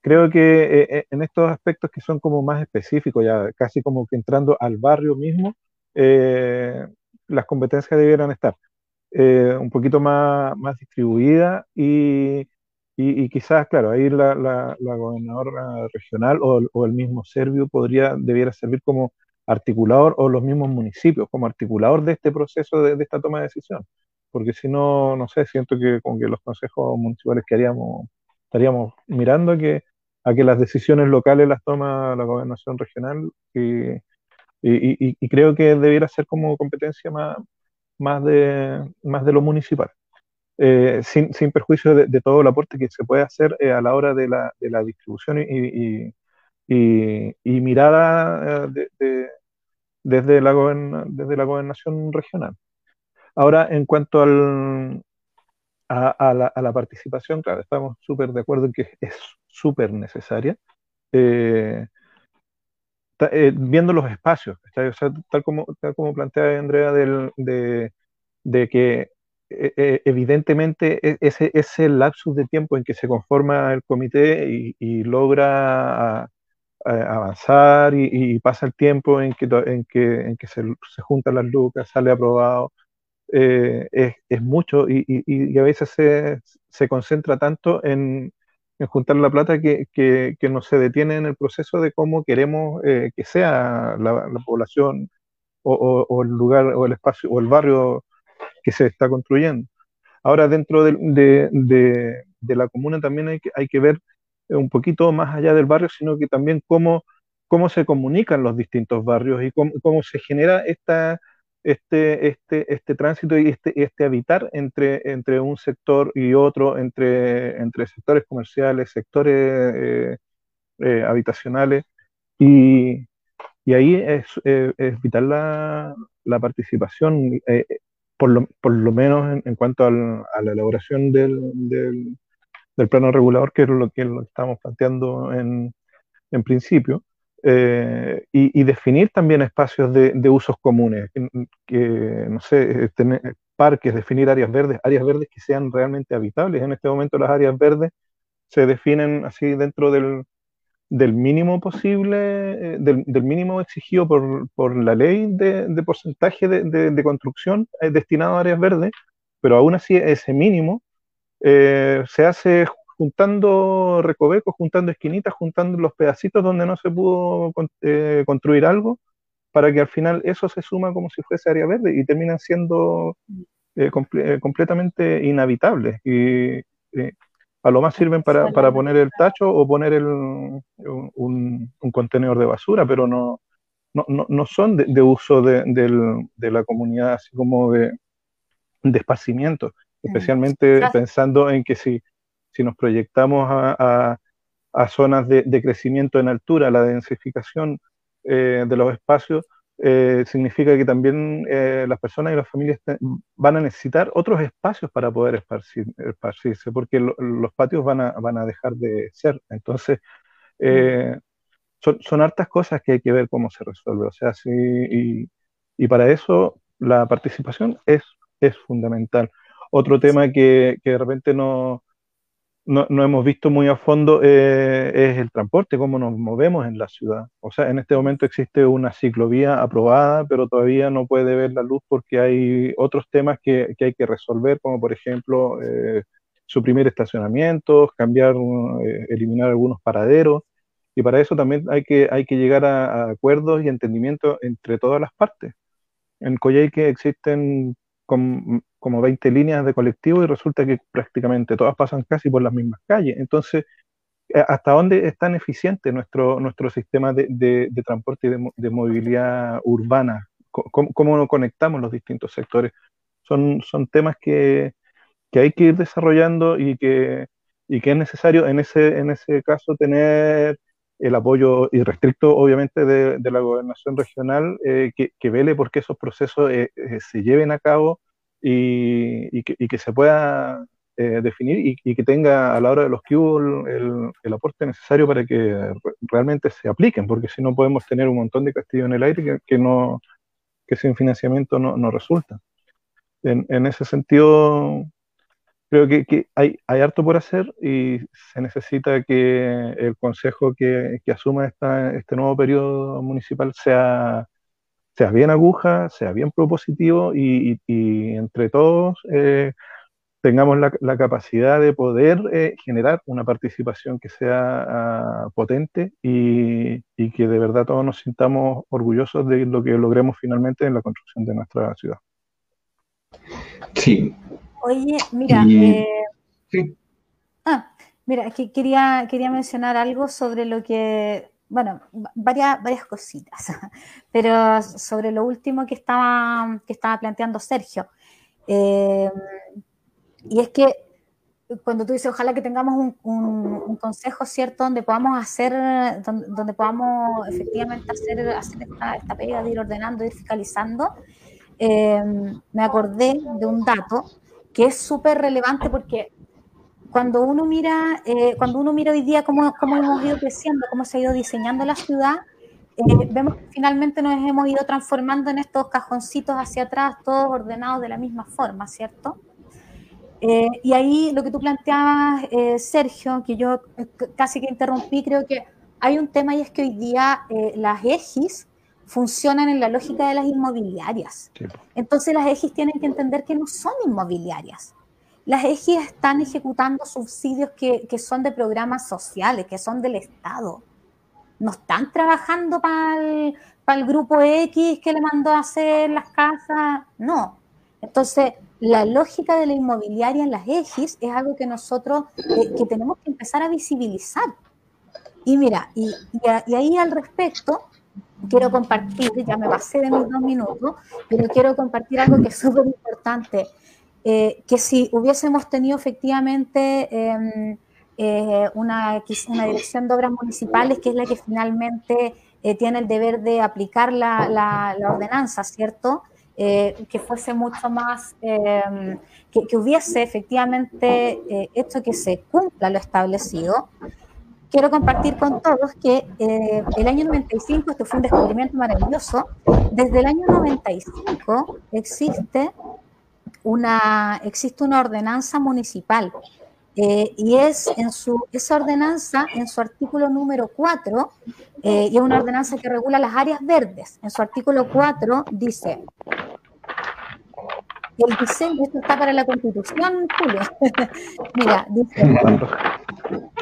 Speaker 3: Creo que eh, eh, en estos aspectos que son como más específicos, ya casi como que entrando al barrio mismo, eh, las competencias debieran estar un poquito más, más distribuidas y, y, quizás, claro, ahí la, la, gobernadora regional o, el mismo Servio podría, debiera servir como articulador o los mismos municipios como articulador de este proceso de, esta toma de decisión. Porque si no, no sé, siento que con que los consejos municipales que haríamos estaríamos mirando que, a que las decisiones locales las toma la gobernación regional y, y, creo que debiera ser como competencia más, más, de, más de lo municipal. Eh, sin, sin, perjuicio de, todo el aporte que se puede hacer eh, a la hora de la, de la distribución y, y mirada eh, de, desde, la desde la gobernación regional. Ahora, en cuanto al, a, la, a la, participación, claro, estamos súper de acuerdo en que es súper necesaria. Eh, viendo los espacios, tal, como, tal como plantea Andrea, del, de, de, que evidentemente e, ese, ese lapsus de tiempo en que se conforma el comité y, logra avanzar y, pasa el tiempo en que, en que, se, se juntan las lucas, sale aprobado, eh, es, es, mucho y, y, a veces se, se concentra tanto en, en, juntar la plata que, que, no se detiene en el proceso de cómo queremos eh, que sea la, la población o, o, el lugar o el espacio o el barrio que se está construyendo. Ahora dentro de, la comuna también hay que, ver un poquito más allá del barrio, sino que también cómo, cómo se comunican los distintos barrios y cómo, cómo se genera esta este, este, este tránsito y este, este habitar entre, entre un sector y otro, entre, entre sectores comerciales, sectores eh, eh, habitacionales, y, y, ahí es, eh, es vital la, la participación, por, lo, por lo menos en, cuanto al, a la elaboración del, del, plano regulador, que es lo que estamos planteando en, en principio. Eh, y, definir también espacios de, usos comunes, que, no sé, tener parques, definir áreas verdes, áreas verdes que sean realmente habitables. En este momento las áreas verdes se definen así dentro del, del mínimo posible, eh, del, mínimo exigido por, por la ley de, porcentaje de, de, construcción eh, destinado a áreas verdes, pero aún así ese mínimo eh, se hace juntando recovecos, juntando esquinitas, juntando los pedacitos donde no se pudo construir algo, para que al final eso se suma como si fuese área verde y terminan siendo completamente inhabitables. A lo más sirven para, para poner el tacho o poner el, un, un, contenedor de basura, pero no, no, no, son de, uso de, de, la comunidad, así como de, de esparcimiento, mm. especialmente pensando en que si, si nos proyectamos a, a, a zonas de, crecimiento en altura, la densificación eh, de los espacios, eh, significa que también eh, las personas y las familias van a necesitar otros espacios para poder esparcirse, porque los patios van a, van a dejar de ser. Entonces, eh, son, son, hartas cosas que hay que ver cómo se resuelve. O sea, sí, y, y para eso la participación es, es fundamental. Otro tema que, que de repente no, no, no, hemos visto muy a fondo eh, es el transporte, cómo nos movemos en la ciudad. O sea, en este momento existe una ciclovía aprobada, pero todavía no puede ver la luz porque hay otros temas que, que hay que resolver, como por ejemplo eh, suprimir estacionamientos, cambiar, eh, eliminar algunos paraderos. Y para eso también hay que, hay que llegar a, acuerdos y entendimiento entre todas las partes. En Coyhaique existen con, como 20 líneas de colectivo y resulta que prácticamente todas pasan casi por las mismas calles. Entonces, eh, ¿hasta dónde es tan eficiente nuestro, nuestro sistema de, de, transporte y de, movilidad urbana? ¿Cómo, ¿Cómo, conectamos los distintos sectores? Son, son temas que, que hay que ir desarrollando y que, y que es necesario en ese, en ese caso tener el apoyo irrestricto, obviamente, de, de la gobernación regional, eh, que, que, vele porque esos procesos eh, eh, se lleven a cabo y, y, que, y se pueda definir y, que tenga a la hora de los que el, el, aporte necesario para que realmente se apliquen, porque si no podemos tener un montón de castillos en el aire que, que no, que sin financiamiento no, no resulta. En, en ese sentido, creo que, que, hay, harto por hacer y se necesita que el Consejo que, asuma esta, este nuevo periodo municipal sea, sea bien aguja, sea bien propositivo y, entre todos eh, tengamos la, la, capacidad de poder eh, generar una participación que sea uh, potente y, y que de verdad todos nos sintamos orgullosos de lo que logremos finalmente en la construcción de nuestra ciudad.
Speaker 2: Sí, Oye, mira, eh, ah, mira, aquí quería, quería mencionar algo sobre lo que, bueno, varias, varias cositas, *laughs* pero sobre lo último que estaba, que estaba planteando Sergio. Eh, y es que cuando tú dices, ojalá que tengamos un, consejo, ¿cierto?, donde podamos hacer, donde, podamos efectivamente hacer, hacer esta, esta pega de ir ordenando, ir fiscalizando, eh, me acordé de un dato que es súper relevante porque cuando uno mira, eh, cuando uno mira hoy día cómo, cómo, hemos ido creciendo, cómo se ha ido diseñando la ciudad, eh, vemos que finalmente nos hemos ido transformando en estos cajoncitos hacia atrás, todos ordenados de la misma forma, ¿cierto? Eh, y ahí lo que tú planteabas, Sergio, que yo casi que interrumpí, creo que hay un tema y es que hoy día las EGIs funcionan en la lógica de las inmobiliarias. Entonces las EGIs tienen que entender que no son inmobiliarias. Las EGIs están ejecutando subsidios que, que son de programas sociales, que son del Estado. No están trabajando para el, para el grupo X que le mandó a hacer las casas, no. Entonces, la lógica de la inmobiliaria en las EGIs es algo que nosotros eh, que tenemos que empezar a visibilizar. Y mira, y, y, y ahí al respecto, quiero compartir, ya me pasé de mis dos minutos, pero quiero compartir algo que es súper importante, eh, que si hubiésemos tenido efectivamente em, eh, una, una, dirección de obras municipales, que es la que finalmente eh, tiene el deber de aplicar la, la, ordenanza, ¿cierto? que fuese mucho más, em, que, que, hubiese efectivamente hecho que se cumpla lo establecido, quiero compartir con todos que eh, el año 95, esto fue un descubrimiento maravilloso, desde el año 95 existe una, existe una ordenanza municipal eh, y es en su, esa ordenanza, en su artículo número 4, eh, y es una ordenanza que regula las áreas verdes. En su artículo 4 dice, el diseño, esto está para la constitución. *laughs* Mira,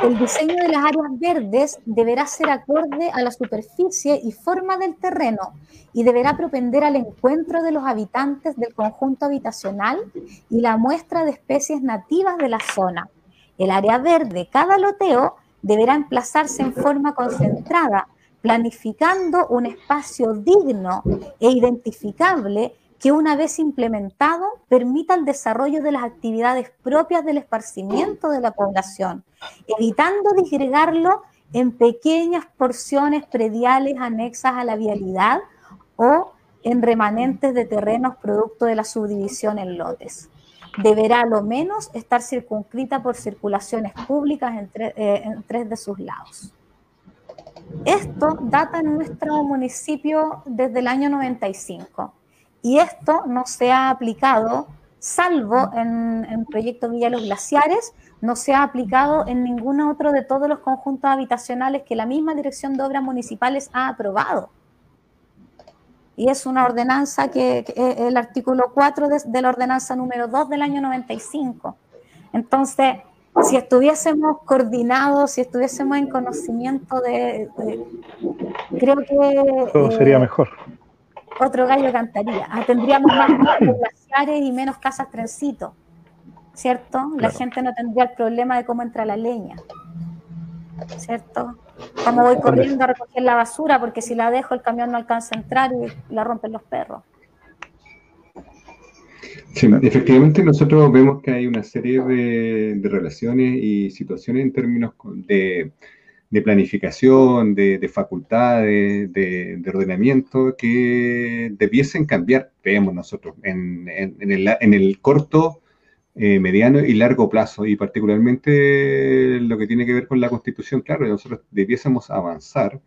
Speaker 2: el diseño de las áreas verdes deberá ser acorde a la superficie y forma del terreno y deberá propender al encuentro de los habitantes del conjunto habitacional y la muestra de especies nativas de la zona. El área verde, cada loteo, deberá emplazarse en forma concentrada, planificando un espacio digno e identificable que una vez implementado permita el desarrollo de las actividades propias del esparcimiento de la población, evitando disgregarlo en pequeñas porciones prediales anexas a la vialidad o en remanentes de terrenos producto de la subdivisión en lotes. Deberá a lo menos estar circunscrita por circulaciones públicas en, eh, en tres de sus lados. Esto data en nuestro municipio desde el año 95 y esto no se ha aplicado, salvo en, el proyecto Villa Los Glaciares, no se ha aplicado en ningún otro de todos los conjuntos habitacionales que la misma Dirección de Obras Municipales ha aprobado. Y es una ordenanza que, es el artículo 4 de, la ordenanza número 2 del año 95. Entonces, si estuviésemos coordinados, si estuviésemos en conocimiento de... creo que...
Speaker 3: Todo sería eh, mejor
Speaker 2: otro gallo cantaría. Ah, tendríamos más *laughs* glaciares y menos casas trencito, ¿cierto? La gente no tendría el problema de cómo entra la leña, ¿cierto? Como voy corriendo a recoger la basura, porque si la dejo el camión no alcanza a entrar y la rompen los perros.
Speaker 1: Sí, efectivamente nosotros vemos que hay una serie de relaciones y situaciones en términos de de planificación, de, facultades, de, ordenamiento que debiesen cambiar, veamos nosotros, en, el, corto, eh, mediano y largo plazo, y particularmente lo que tiene que ver con la constitución, claro, nosotros debiésemos avanzar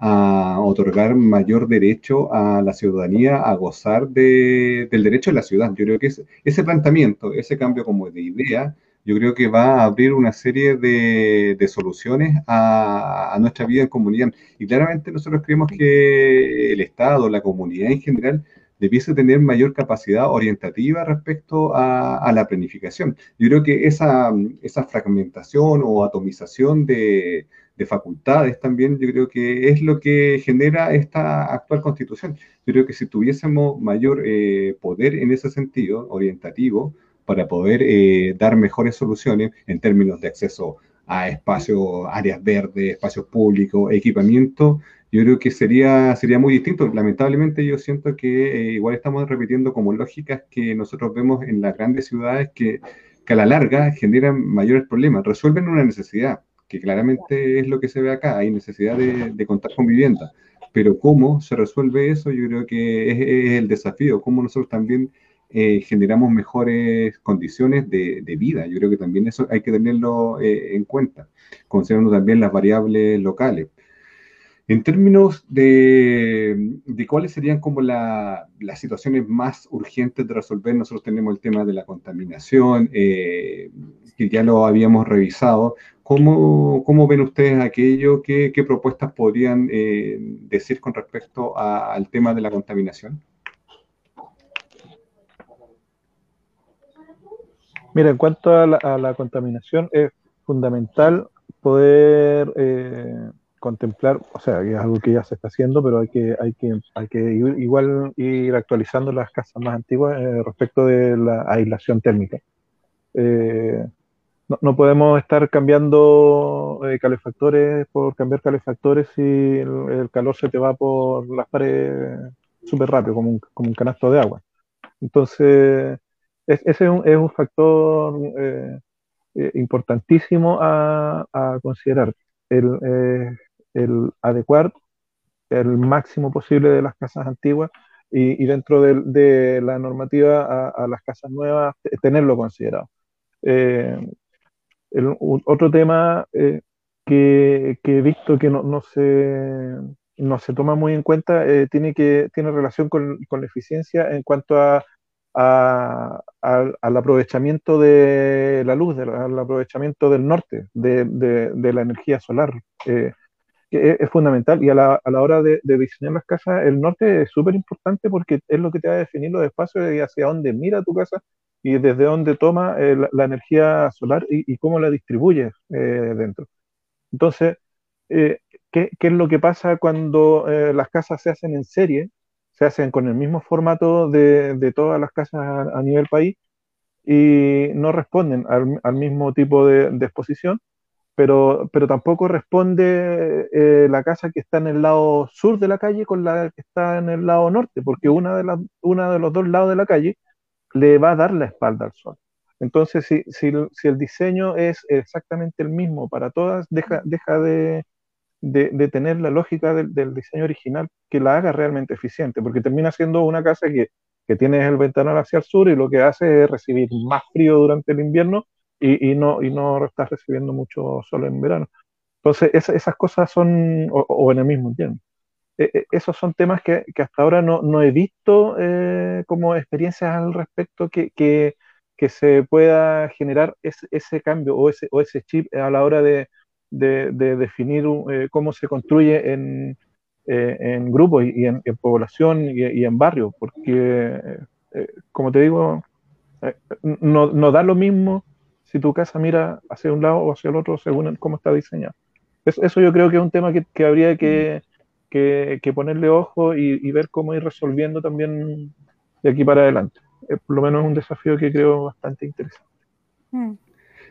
Speaker 1: a otorgar mayor derecho a la ciudadanía a gozar del derecho de la ciudad. Yo creo que ese planteamiento, ese cambio como de idea, yo creo que va a abrir una serie de, soluciones a, nuestra vida en comunidad. Y claramente nosotros creemos que el Estado, la comunidad en general, debiese tener mayor capacidad orientativa respecto a, la planificación. Yo creo que esa, esa fragmentación o atomización de, facultades también, yo creo que es lo que genera esta actual constitución. Yo creo que si tuviésemos mayor eh, poder en ese sentido, orientativo, para poder eh, dar mejores soluciones en términos de acceso a espacios, áreas verdes, espacios públicos, equipamiento, yo creo que sería, sería muy distinto. Lamentablemente yo siento que eh, igual estamos repitiendo como lógicas que nosotros vemos en las grandes ciudades que, que a la larga generan mayores problemas, resuelven una necesidad, que claramente es lo que se ve acá, hay necesidad de, de contar con vivienda, pero cómo se resuelve eso yo creo que es, es el desafío, cómo nosotros también eh, generamos mejores condiciones de, vida. Yo creo que también eso hay que tenerlo eh, en cuenta, considerando también las variables locales. En términos de, cuáles serían como las situaciones más urgentes de resolver, nosotros tenemos el tema de la contaminación, eh, que ya lo habíamos revisado. ¿Cómo, cómo ven ustedes aquello? ¿Qué, qué propuestas podrían decir con respecto al tema de la contaminación?
Speaker 3: Mira, en cuanto a la, contaminación, es fundamental poder eh, contemplar, o sea, es algo que ya se está haciendo, pero hay que, hay que, hay que igual ir actualizando las casas más antiguas eh, respecto de la aislación térmica. Eh, no, podemos estar cambiando calefactores por cambiar calefactores si el, calor se te va por las paredes súper rápido, como un, como un canasto de agua. Entonces, ese es un, es un factor eh, eh, importantísimo a, considerar, el, eh, el, adecuar el máximo posible de las casas antiguas y, dentro de, la normativa a, las casas nuevas tenerlo considerado. otro tema que, he visto que no, no, se, no se toma muy en cuenta tiene, que, tiene relación con, con la eficiencia en cuanto a al aprovechamiento de la luz, al aprovechamiento del norte, de, la energía solar. Eh, es, fundamental y a la, hora de, diseñar las casas, el norte es súper importante porque es lo que te va a definir los espacios y hacia dónde mira tu casa y desde dónde toma eh, la, energía solar y, cómo la distribuyes eh, dentro. Entonces, ¿qué, ¿qué, es lo que pasa cuando las casas se hacen en serie? Se hacen con el mismo formato de, todas las casas a, nivel país y no responden al, mismo tipo de, exposición, pero, pero tampoco responde eh, la casa que está en el lado sur de la calle con la que está en el lado norte, porque una de, las, una de los dos lados de la calle le va a dar la espalda al sol. Entonces, si, si, si el diseño es exactamente el mismo para todas, deja, deja de, de, tener la lógica del, diseño original que la haga realmente eficiente, porque termina siendo una casa que, que tienes el ventanal hacia el sur y lo que hace es recibir más frío durante el invierno y, y no, y no estás recibiendo mucho sol en verano. Entonces, esas cosas son, o, en el mismo tiempo. E, e, esos son temas que, que hasta ahora no, no he visto eh, como experiencias al respecto que, que, que se pueda generar ese, ese, cambio o ese, o ese chip a la hora de, de, definir eh, cómo se construye en, eh, en grupos y, en, población y, en barrio, porque, eh, como te digo, no, no, da lo mismo si tu casa mira hacia un lado o hacia el otro según cómo está diseñado. Eso, yo creo que es un tema que, que habría que, que, ponerle ojo y, ver cómo ir resolviendo también de aquí para adelante. por lo menos es un desafío que creo bastante interesante.
Speaker 1: Mm.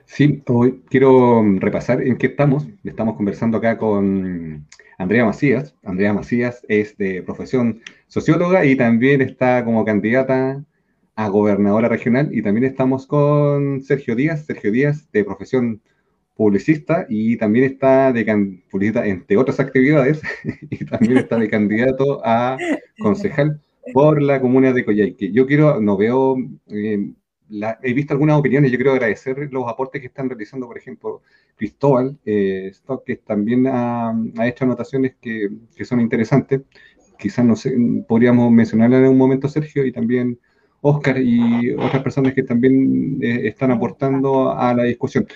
Speaker 1: Sí, hoy quiero repasar en qué estamos. Estamos conversando acá con Andrea Macías. Andrea Macías es de profesión socióloga y también está como candidata a gobernadora regional. Y también estamos con Sergio Díaz, Sergio Díaz de profesión publicista y también está de publicista entre otras actividades *laughs* y también está de *laughs* candidato a concejal por la comuna de Coyhaique. Yo quiero, no veo eh, he visto algunas opiniones, yo quiero agradecer los aportes que están realizando, por ejemplo, Cristóbal eh, que también ha, hecho anotaciones que, son interesantes. Quizás no sé, podríamos mencionarla en un momento, Sergio, y también Oscar y otras personas que también eh, están aportando a la discusión.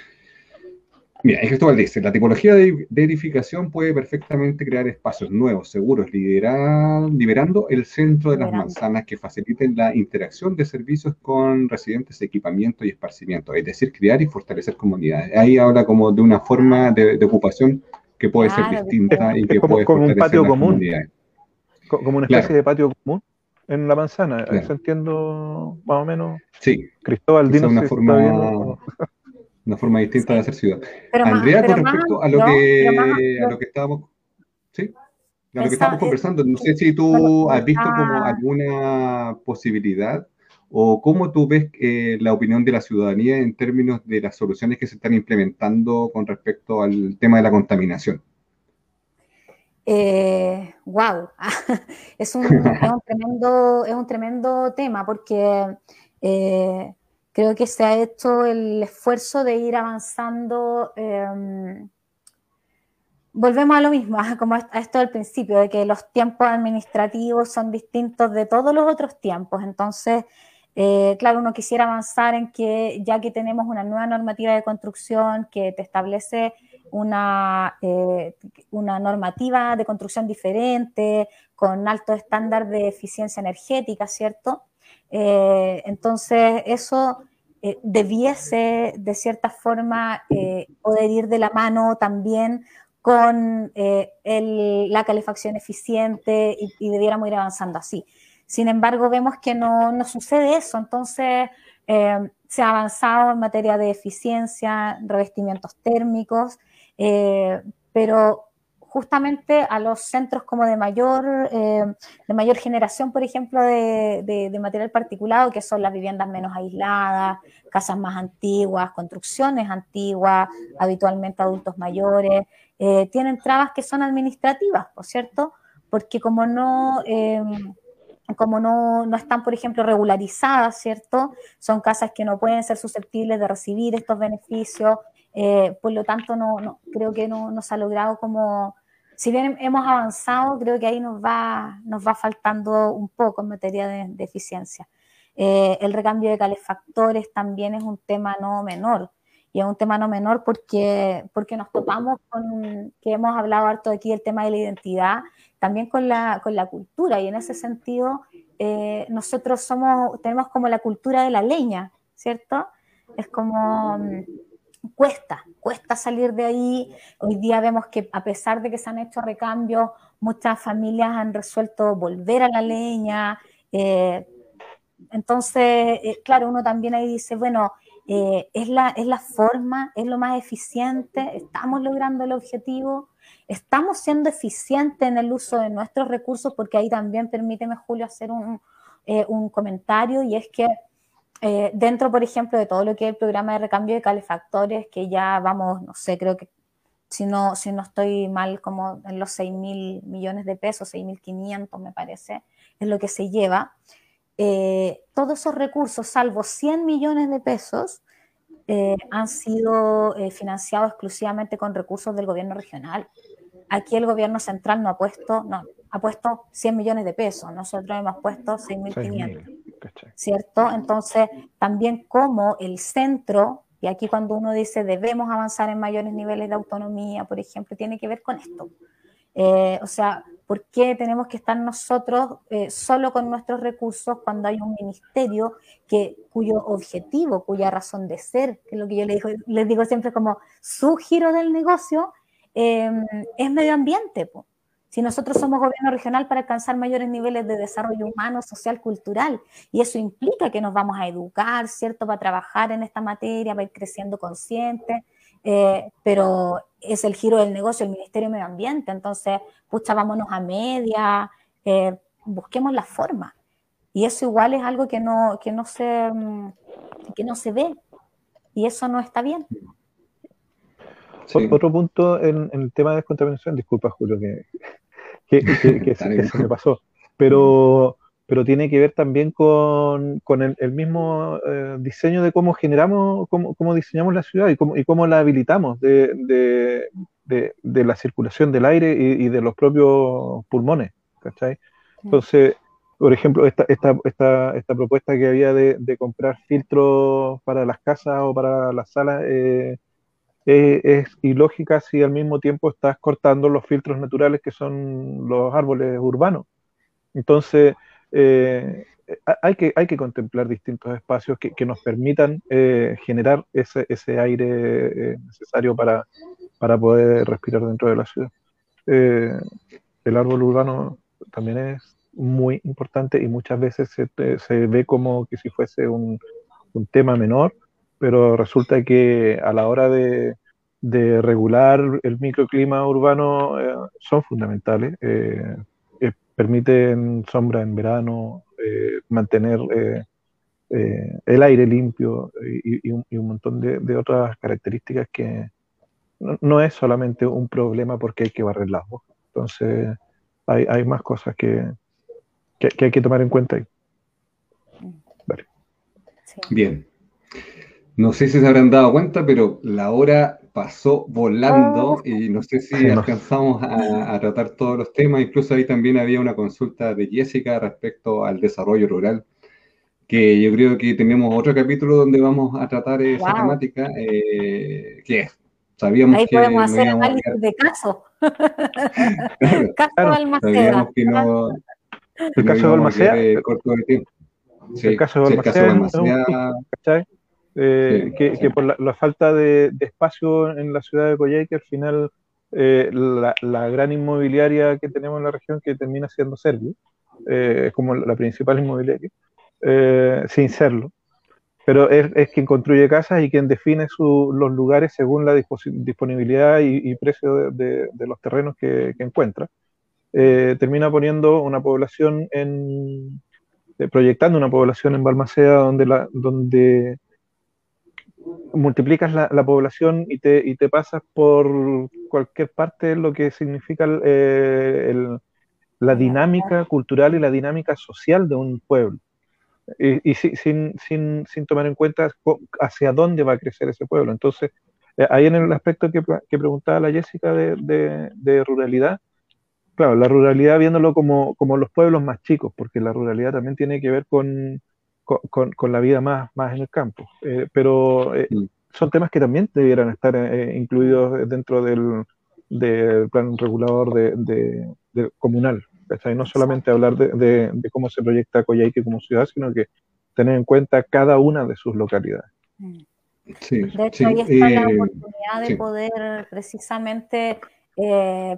Speaker 1: Mira, Cristóbal dice, la tipología de, edificación puede perfectamente crear espacios nuevos, seguros, liberando el centro de las manzanas que faciliten la interacción de servicios con residentes, equipamiento y esparcimiento, es decir, crear y fortalecer comunidades. Ahí habla como de una forma de, ocupación que puede ser distinta y que
Speaker 3: como,
Speaker 1: puede
Speaker 3: como un patio común. Como una especie de patio común en la manzana. Eso entiendo más o menos.
Speaker 1: Sí.
Speaker 3: Cristóbal, dinos
Speaker 1: una forma *laughs* una forma distinta de hacer ciudad. Andrea, con respecto a lo que a lo que estábamos, sí, a lo que estábamos conversando, no sé si tú has visto como alguna posibilidad o cómo tú ves eh, la opinión de la ciudadanía en términos de las soluciones que se están implementando con respecto al tema de la contaminación.
Speaker 2: Eh, wow, *laughs* es un, es un, tremendo, es un tremendo tema porque eh, creo que se ha hecho el esfuerzo de ir avanzando. Em, volvemos a lo mismo, *laughs* como a esto del principio, de que los tiempos administrativos son distintos de todos los otros tiempos. Entonces, eh, claro, uno quisiera avanzar en que ya que tenemos una nueva normativa de construcción que te establece una, eh, una normativa de construcción diferente, con alto estándar de eficiencia energética, ¿cierto? Eh, entonces, eso eh, debiese, de cierta forma, eh, poder ir de la mano también con la calefacción eficiente y, debiéramos ir avanzando así. Sin embargo, vemos que no, no sucede eso, entonces se ha avanzado en materia de eficiencia, revestimientos térmicos, pero justamente a los centros como de mayor, eh, de mayor generación, por ejemplo, de, material particulado, que son las viviendas menos aisladas, casas más antiguas, construcciones antiguas, habitualmente adultos mayores, eh, tienen trabas que son administrativas, ¿por cierto? Porque como no... Em, como no, no, están, por ejemplo, regularizadas, ¿cierto? Son casas que no pueden ser susceptibles de recibir estos beneficios, eh, por lo tanto, no, no creo que no, no, se ha logrado como si bien hemos avanzado, creo que ahí nos va, nos va faltando un poco en materia de, eficiencia. Eh, el recambio de calefactores también es un tema no menor. Y es un tema no menor porque, porque nos topamos con, que hemos hablado harto aquí, el tema de la identidad, también con la, con la cultura. Y en ese sentido, eh, nosotros somos, tenemos como la cultura de la leña, ¿cierto? Es como cuesta, cuesta salir de ahí. Hoy día vemos que a pesar de que se han hecho recambios, muchas familias han resuelto volver a la leña. Eh, entonces, eh, claro, uno también ahí dice, bueno, eh, es, la, es la forma, es lo más eficiente, estamos logrando el objetivo, estamos siendo eficientes en el uso de nuestros recursos, porque ahí también permíteme, Julio, hacer un, un comentario, y es que dentro, por ejemplo, de todo lo que es el programa de recambio de calefactores, que ya vamos, no sé, creo que si no, si no estoy mal, como en los 6 mil millones de pesos, 6 mil 500 me parece, es lo que se lleva. Eh, todos esos recursos, salvo 100 millones de pesos, eh, han sido eh, financiados exclusivamente con recursos del gobierno regional. Aquí el gobierno central no ha puesto, no, ha puesto 100 millones de pesos, nosotros hemos puesto 6.500, ¿cierto? Entonces, también como el centro y aquí cuando uno dice debemos avanzar en mayores niveles de autonomía, por ejemplo, tiene que ver con esto. Eh, o sea, ¿por qué tenemos que estar nosotros eh, solo con nuestros recursos cuando hay un ministerio que, cuyo objetivo, cuya razón de ser, que es lo que yo les digo, les digo siempre como su giro del negocio, eh, es medio ambiente? Si nosotros somos gobierno regional para alcanzar mayores niveles de desarrollo humano, social, cultural, y eso implica que nos vamos a educar, ¿cierto? Para trabajar en esta materia, para ir creciendo consciente, eh, pero es el giro del negocio, el Ministerio de Medio Ambiente, entonces, pucha, vámonos a media, eh, busquemos la forma. Y eso igual es algo que no, que no, se, mm, que no se ve, y eso no está bien.
Speaker 3: Otro punto en, el tema de descontaminación, disculpa Julio que, *laughs* que, se, me pasó, pero, pero tiene que ver también con, con el, mismo eh, diseño de cómo generamos, cómo, cómo, diseñamos la ciudad y cómo, y cómo la habilitamos de, de, de, la circulación del aire y, de los propios pulmones. ¿cachai? Entonces, por ejemplo, esta, esta, esta, esta propuesta que había de, comprar filtros para las casas o para las salas, eh, es ilógica si al mismo tiempo estás cortando los filtros naturales que son los árboles urbanos. Entonces, eh, hay, que, hay que contemplar distintos espacios que, nos permitan eh, generar ese, ese aire eh, necesario para, para poder respirar dentro de la ciudad. el árbol urbano también es muy importante y muchas veces se, se ve como que si fuese un, un tema menor, pero resulta que a la hora de, regular el microclima urbano eh, son fundamentales. Eh, eh, permiten sombra en verano, mantener el aire limpio y, un, montón de, otras características que no, es solamente un problema porque hay que barrer las Entonces, hay, más cosas que, hay que tomar en cuenta ahí.
Speaker 1: Bien, no sé si se habrán dado cuenta, pero la hora pasó volando oh. y no sé si alcanzamos a, tratar todos los temas. Incluso ahí también había una consulta de Jessica respecto al desarrollo rural, que yo creo que tenemos otro capítulo donde vamos a tratar esa temática, eh, que sabíamos
Speaker 2: ahí
Speaker 1: que
Speaker 2: podemos hacer análisis de caso. *laughs* *laughs*
Speaker 1: caso Sabíamos que no,
Speaker 3: el caso de Almacea. Corto de tiempo. el caso de Almacea. Eh, que, por la, falta de, espacio en la ciudad de Coyhaique, al final eh, la, gran inmobiliaria que tenemos en la región, que termina siendo Servio, eh, es como la principal inmobiliaria, sin serlo. Pero es, quien construye casas y quien define los lugares según la disponibilidad y, precio de, los terrenos que, encuentra. termina poniendo una población en, proyectando una población en Balmaceda donde, la, donde multiplicas la, población y te, y te, pasas por cualquier parte de lo que significa eh, la dinámica cultural y la dinámica social de un pueblo. Y, sin, sin, sin, tomar en cuenta hacia dónde va a crecer ese pueblo. Entonces, eh, ahí en el aspecto que, preguntaba la Jessica de, de, ruralidad, claro, la ruralidad viéndolo como, como los pueblos más chicos, porque la ruralidad también tiene que ver con con, la vida más, más en el campo. Eh, pero eh, son temas que también debieran estar eh, incluidos dentro del, del, plan regulador de, comunal. No solamente hablar de, cómo se proyecta Coyhaique como ciudad, sino que tener en cuenta cada una de sus localidades.
Speaker 2: Mm. de hecho, ahí está la oportunidad de poder precisamente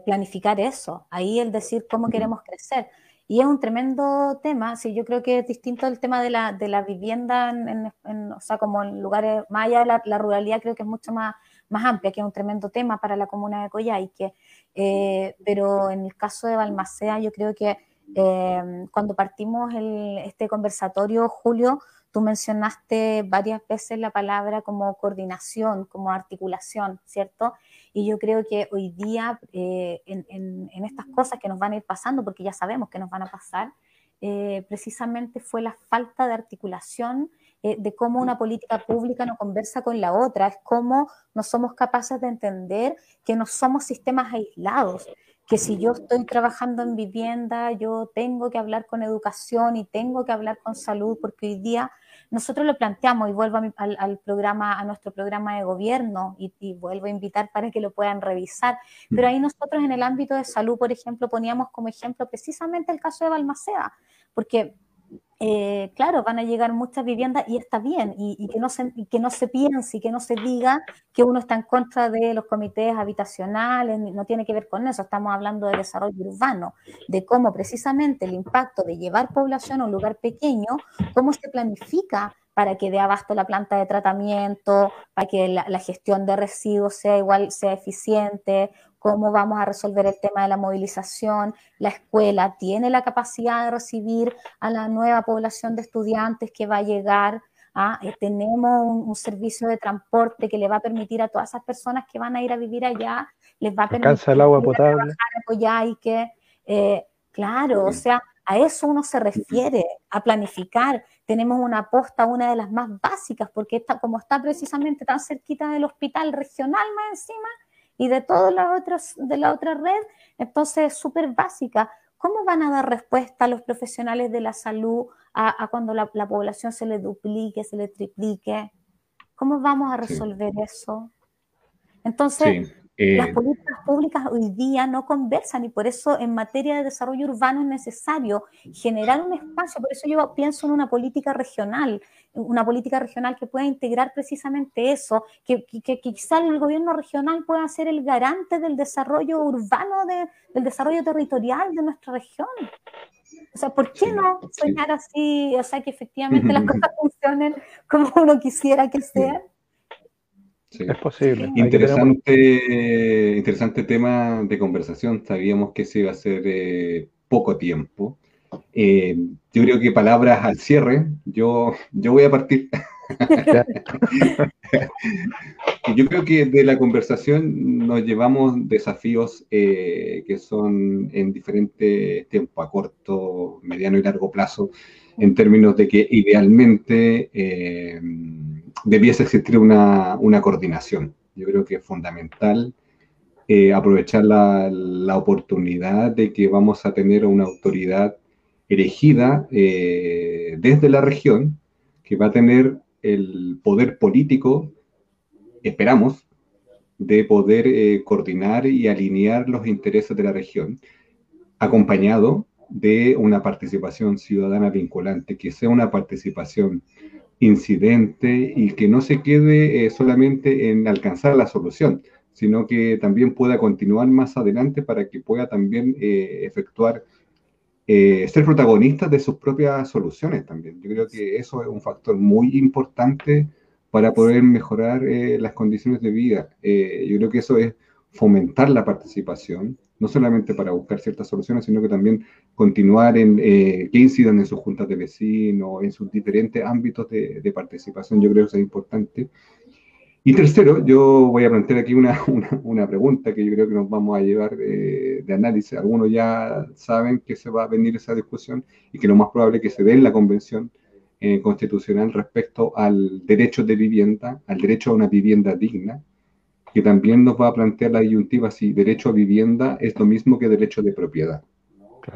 Speaker 2: planificar eso. Ahí el decir cómo queremos crecer. Y es un tremendo tema, sí, yo creo que es distinto el tema de la, de la vivienda, en, o sea, como en lugares, más allá de la, ruralidad, creo que es mucho más, más amplia, que es un tremendo tema para la comuna de Coyhaique. Eh, pero en el caso de Balmacea, yo creo que eh, cuando partimos el, este conversatorio, Julio, tú mencionaste varias veces la palabra como coordinación, como articulación, ¿cierto? Y yo creo que hoy día, eh, en, estas cosas que nos van a ir pasando, porque ya sabemos que nos van a pasar, eh, precisamente fue la falta de articulación eh, de cómo una política pública no conversa con la otra, es cómo no somos capaces de entender que no somos sistemas aislados, que si yo estoy trabajando en vivienda, yo tengo que hablar con educación y tengo que hablar con salud, porque hoy día nosotros lo planteamos y vuelvo al, programa, a nuestro programa de gobierno y, vuelvo a invitar para que lo puedan revisar. Pero ahí nosotros en el ámbito de salud, por ejemplo, poníamos como ejemplo precisamente el caso de Balmaceda, porque eh, claro, van a llegar muchas viviendas y está bien, y, que no se, que no se piense y que no se diga que uno está en contra de los comités habitacionales, no tiene que ver con eso, estamos hablando de desarrollo urbano, de cómo precisamente el impacto de llevar población a un lugar pequeño, cómo se planifica para que dé abasto la planta de tratamiento, para que la, la gestión de residuos sea igual, sea eficiente, cómo vamos a resolver el tema de la movilización, la escuela tiene la capacidad de recibir a la nueva población de estudiantes que va a llegar. ¿ah? Eh, tenemos un, servicio de transporte que le va a permitir a todas esas personas que van a ir a vivir allá, les va a permitir
Speaker 3: el agua potable.
Speaker 2: y que, eh, claro, o sea, a eso uno se refiere, a planificar. Tenemos una posta, una de las más básicas, porque está, como está precisamente tan cerquita del hospital regional más encima, y de todas las otras, de la otra red, entonces es súper básica. ¿Cómo van a dar respuesta a los profesionales de la salud a, cuando la, población se le duplique, se le triplique? ¿Cómo vamos a resolver eso? Entonces, eh, políticas públicas hoy día no conversan y por eso en materia de desarrollo urbano es necesario generar un espacio. Por eso yo pienso en una política regional, una política regional que pueda integrar precisamente eso, que, que, quizá el gobierno regional pueda ser el garante del desarrollo urbano, del desarrollo territorial de nuestra región. O sea, ¿por qué no soñar así? O sea, que efectivamente las *laughs* cosas funcionen como uno quisiera que sean.
Speaker 3: Es posible.
Speaker 1: Interesante, interesante tema de conversación. Sabíamos que se iba a ser eh, poco tiempo. Eh, yo creo que palabras al cierre. Yo, yo voy a partir. *laughs* yo creo que de la conversación nos llevamos desafíos eh, que son en diferentes tiempos, a corto, mediano y largo plazo, en términos de que idealmente debiese existir una, coordinación. Yo creo que es fundamental eh, aprovechar la, oportunidad de que vamos a tener una autoridad elegida eh, desde la región que va a tener el poder político, esperamos, de poder eh, coordinar y alinear los intereses de la región, acompañado de una participación ciudadana vinculante, que sea una participación incidente y que no se quede eh, solamente en alcanzar la solución, sino que también pueda continuar más adelante para que pueda también eh, efectuar, eh, ser protagonista de sus propias soluciones también. Yo creo que eso es un factor muy importante para poder mejorar las condiciones de vida. yo creo que eso es fomentar la participación, no solamente para buscar ciertas soluciones, sino que también continuar en eh, que incidan en sus juntas de vecinos, en sus diferentes ámbitos de, participación, yo creo que es importante. Y tercero, yo voy a plantear aquí *laughs* una, una, pregunta que yo creo que nos vamos a llevar de, análisis. Algunos ya saben que se va a venir esa discusión y que lo más probable es que se dé en la convención eh, constitucional respecto al derecho de vivienda, al derecho a una vivienda digna, que también nos va a plantear la disyuntiva si derecho a vivienda es lo mismo que derecho de propiedad.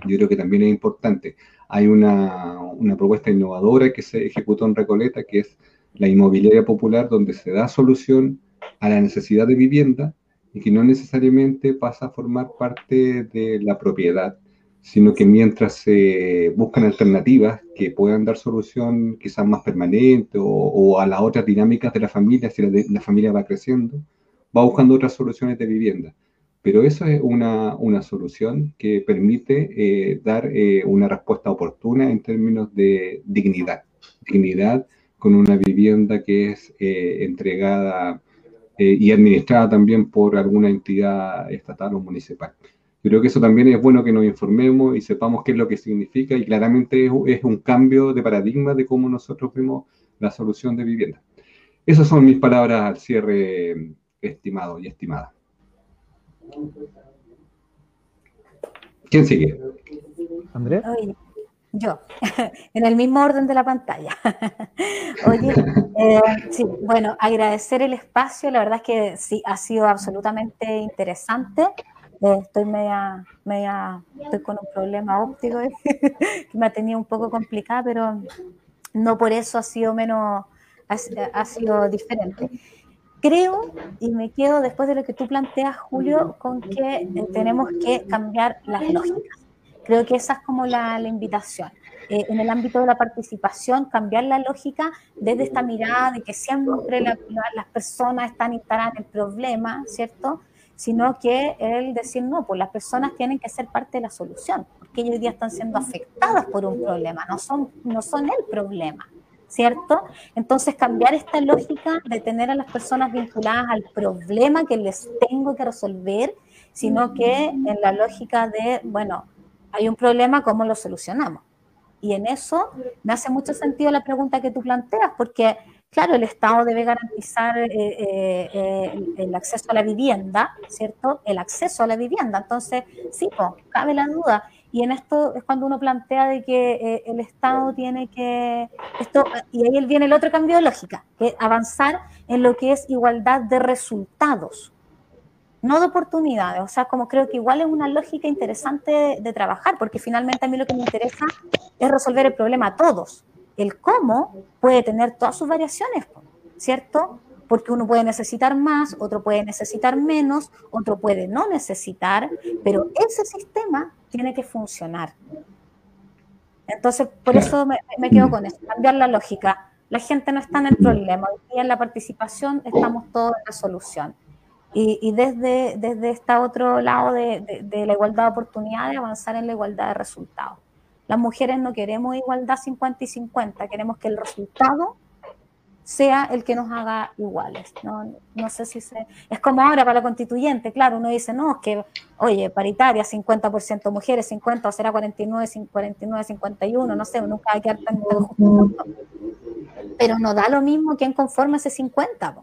Speaker 1: Yo creo que también es importante. Hay una, una, propuesta innovadora que se ejecutó en Recoleta, que es la inmobiliaria popular, donde se da solución a la necesidad de vivienda y que no necesariamente pasa a formar parte de la propiedad, sino que mientras se buscan alternativas que puedan dar solución quizás más permanente o, a las otras dinámicas de la familia, si la, familia va creciendo, va buscando otras soluciones de vivienda. Pero eso es una, una solución que permite eh, dar eh, una respuesta oportuna en términos de dignidad. Dignidad con una vivienda que es eh, entregada y administrada también por alguna entidad estatal o municipal creo que eso también es bueno que nos informemos y sepamos qué es lo que significa y claramente es, un cambio de paradigma de cómo nosotros vemos la solución de vivienda. Esas son mis palabras al cierre, estimado y estimada. ¿Quién sigue?
Speaker 2: Andrea. yo, *laughs* en el mismo orden de la pantalla. *laughs* Oye, *laughs* eh, sí, bueno, agradecer el espacio, la verdad es que sí, ha sido absolutamente interesante. Eh, estoy media, media, estoy con un problema óptico que me ha tenido un poco complicada, pero no por eso ha sido menos, ha, sido diferente. Creo, y me quedo después de lo que tú planteas, Julio, con que eh, tenemos que cambiar las lógicas. Creo que esa es como la, la invitación. Eh, en el ámbito de la participación, cambiar la lógica desde esta mirada de que siempre las personas están instaladas en el problema, ¿cierto? sino que el decir, no, pues las personas tienen que ser parte de la solución, porque ellos hoy día están siendo afectadas por un problema, no son, no son el problema, ¿cierto? Entonces cambiar esta lógica de tener a las personas vinculadas al problema que les tengo que resolver, sino que en la lógica de, bueno, hay un problema, ¿cómo lo solucionamos? Y en eso me hace mucho sentido la pregunta que tú planteas, porque Claro, el Estado debe garantizar eh, eh, eh, el, acceso a la vivienda, ¿cierto? El acceso a la vivienda. Entonces, sí, cabe la duda. Y en esto es cuando uno plantea de que el Estado tiene que, esto, y ahí viene el otro cambio de lógica, que avanzar en lo que es igualdad de resultados, no de oportunidades. O sea, como creo que igual es una lógica interesante de trabajar, porque finalmente a mí lo que me interesa es resolver el problema a todos el cómo puede tener todas sus variaciones, ¿cierto? Porque uno puede necesitar más, otro puede necesitar menos, otro puede no necesitar, pero ese sistema tiene que funcionar. Entonces, por eso me, quedo con eso, cambiar la lógica. La gente no está en el problema, día en la participación estamos todos en la solución. Y, desde, desde este otro lado de, de la igualdad de oportunidades, avanzar en la igualdad de resultados. Las mujeres no queremos igualdad 50 y 50, queremos que el resultado sea el que nos haga iguales. No, no sé si se... Es como ahora para la constituyente, claro, uno dice, no, que, oye, paritaria, 50% mujeres, 50 o será 49, 49, 51, no sé, nunca hay que quedar tan. Pero no da lo mismo quien conforme ese 50.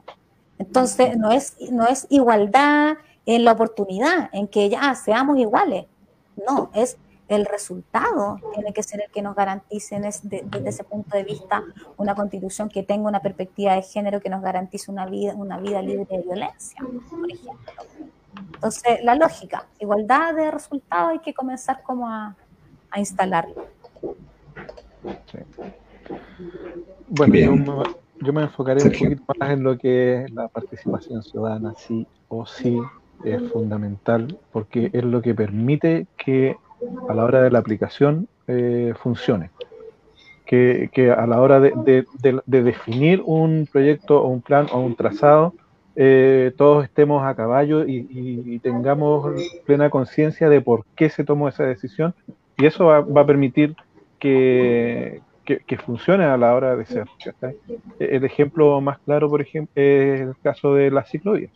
Speaker 2: Entonces, no es, no es igualdad en la oportunidad, en que ya seamos iguales. No, es el resultado tiene que ser el que nos garantice desde, ese punto de vista una constitución que tenga una perspectiva de género que nos garantice una vida, una vida libre de violencia, por ejemplo. Entonces, la lógica, igualdad de resultados hay que comenzar como a, a instalarlo.
Speaker 3: Bueno, yo me, enfocaré un poquito más en lo que es la participación ciudadana, sí o sí es fundamental, porque es lo que permite que a la hora de la aplicación eh, funcione. Que, a la hora de, definir un proyecto o un plan o un trazado, eh, todos estemos a caballo y, tengamos plena conciencia de por qué se tomó esa decisión y eso va, a permitir que, funcione a la hora de ser. El ejemplo más claro, por ejemplo, es el caso de las ciclovías.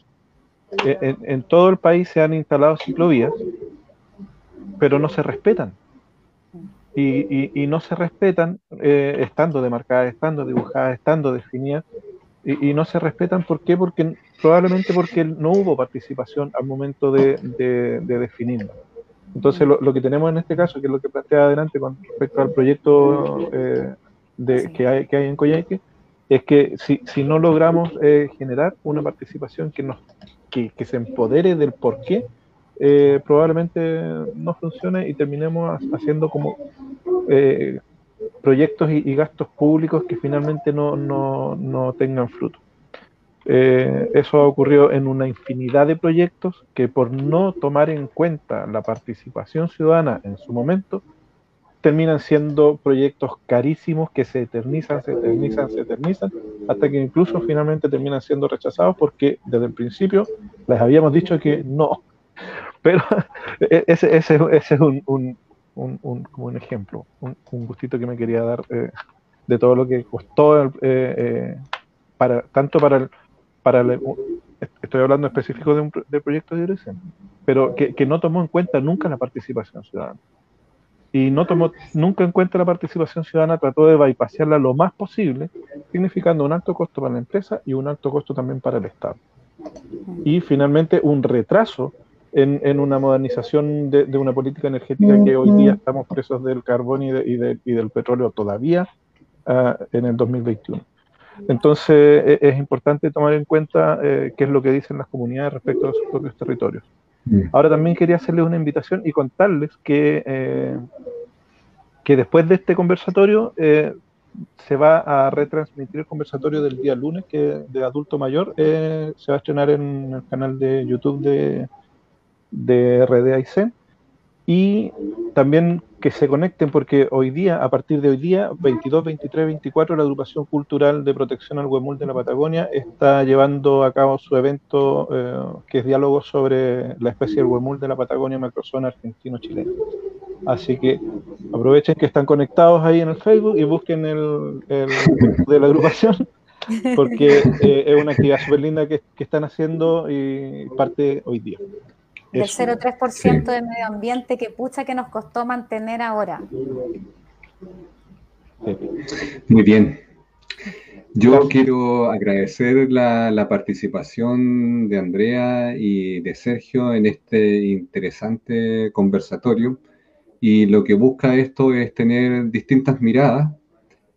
Speaker 3: En, en todo el país se han instalado ciclovías pero no se respetan. Y, no se respetan eh, estando demarcadas, estando dibujadas, estando definidas, y, no se respetan, ¿por qué? Porque probablemente porque no hubo participación al momento de, de, definirlo. Entonces, lo, que tenemos en este caso, que es lo que plantea adelante con respecto al proyecto eh, de, que, hay, que hay en Coyhaique, es que si, si no logramos eh, generar una participación que, nos, que, que se empodere del por qué eh, probablemente no funcione y terminemos haciendo como eh, proyectos y, gastos públicos que finalmente no, no, no tengan fruto. Eh, eso ha ocurrido en una infinidad de proyectos que por no tomar en cuenta la participación ciudadana en su momento, terminan siendo proyectos carísimos que se eternizan, se eternizan, se eternizan, hasta que incluso finalmente terminan siendo rechazados porque desde el principio les habíamos dicho que no. Pero *laughs* e-, ese, es un, como un ejemplo, un, gustito que me quería dar eh, de todo lo que costó, eh, eh, para, tanto para el, para estoy hablando específico de un proyecto de dirección, pero que, que no tomó en cuenta nunca la participación ciudadana y no tomó nunca en cuenta la participación ciudadana, trató de bypassarla lo más posible, significando un alto costo para la empresa y un alto costo también para el Estado. Y finalmente un retraso en, en una modernización de, de, una política energética que hoy día estamos presos del carbón y, de, y, del petróleo todavía uh, en el 2021. Entonces e, es importante tomar en cuenta eh, qué es lo que dicen las comunidades respecto a sus propios territorios. Mm. Ahora también quería hacerles una invitación y contarles que, eh, que después de este conversatorio eh, se va a retransmitir el conversatorio del día lunes, que de adulto mayor eh, se va a estrenar en el canal de YouTube de, de RDAIC. Y también que se conecten porque hoy día, a partir de hoy día, 22, 23, 24, la agrupación cultural de protección al huemul de la Patagonia está llevando a cabo su evento eh, que es diálogo sobre la especie del huemul de la Patagonia macrozona argentino-chilena. Así que aprovechen que están conectados ahí en el Facebook y busquen el, el de la agrupación porque eh, es una actividad súper linda que, que están haciendo y parte hoy día
Speaker 2: del 0,3% de medio ambiente que pucha que nos costó mantener ahora.
Speaker 1: Muy bien. Yo quiero agradecer la, participación de Andrea y de Sergio en este interesante conversatorio. Y lo que busca esto es tener distintas miradas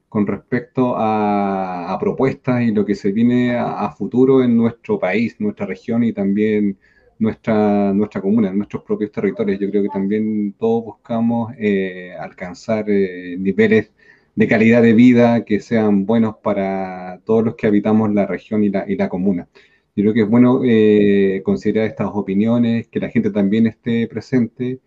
Speaker 1: con respecto a, propuestas y lo que se viene a, a, futuro en nuestro país, nuestra región y también nuestra, nuestra comuna, nuestros propios territorios. Yo creo que también todos buscamos eh, alcanzar eh, niveles de calidad de vida que sean buenos para todos los que habitamos la región y la, y la comuna. Yo creo que es bueno eh, considerar estas opiniones, que la gente también esté presente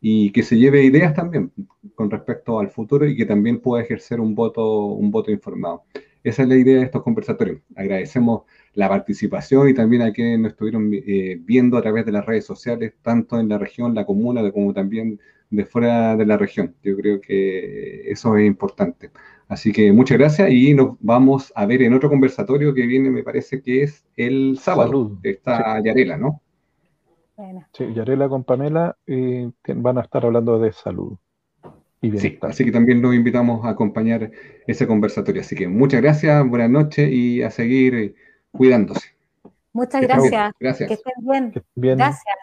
Speaker 1: y que se lleve ideas también con respecto al futuro y que también pueda ejercer un voto, un voto informado. Esa es la idea de estos conversatorios. Agradecemos la participación y también a quienes nos estuvieron eh, viendo a través de las redes sociales, tanto en la región, la comuna, como también de fuera de la región. Yo creo que eso es importante. Así que muchas gracias y nos vamos a ver en otro conversatorio que viene, me parece que es el sábado. Está Yarela, ¿no?
Speaker 3: Sí, Yarela con Pamela y van a estar hablando de salud.
Speaker 1: Y sí, así que también nos invitamos a acompañar ese conversatorio. Así que muchas gracias, buenas noches y a seguir cuidándose.
Speaker 2: Muchas gracias. Gracias. Que estén bien. bien. Gracias.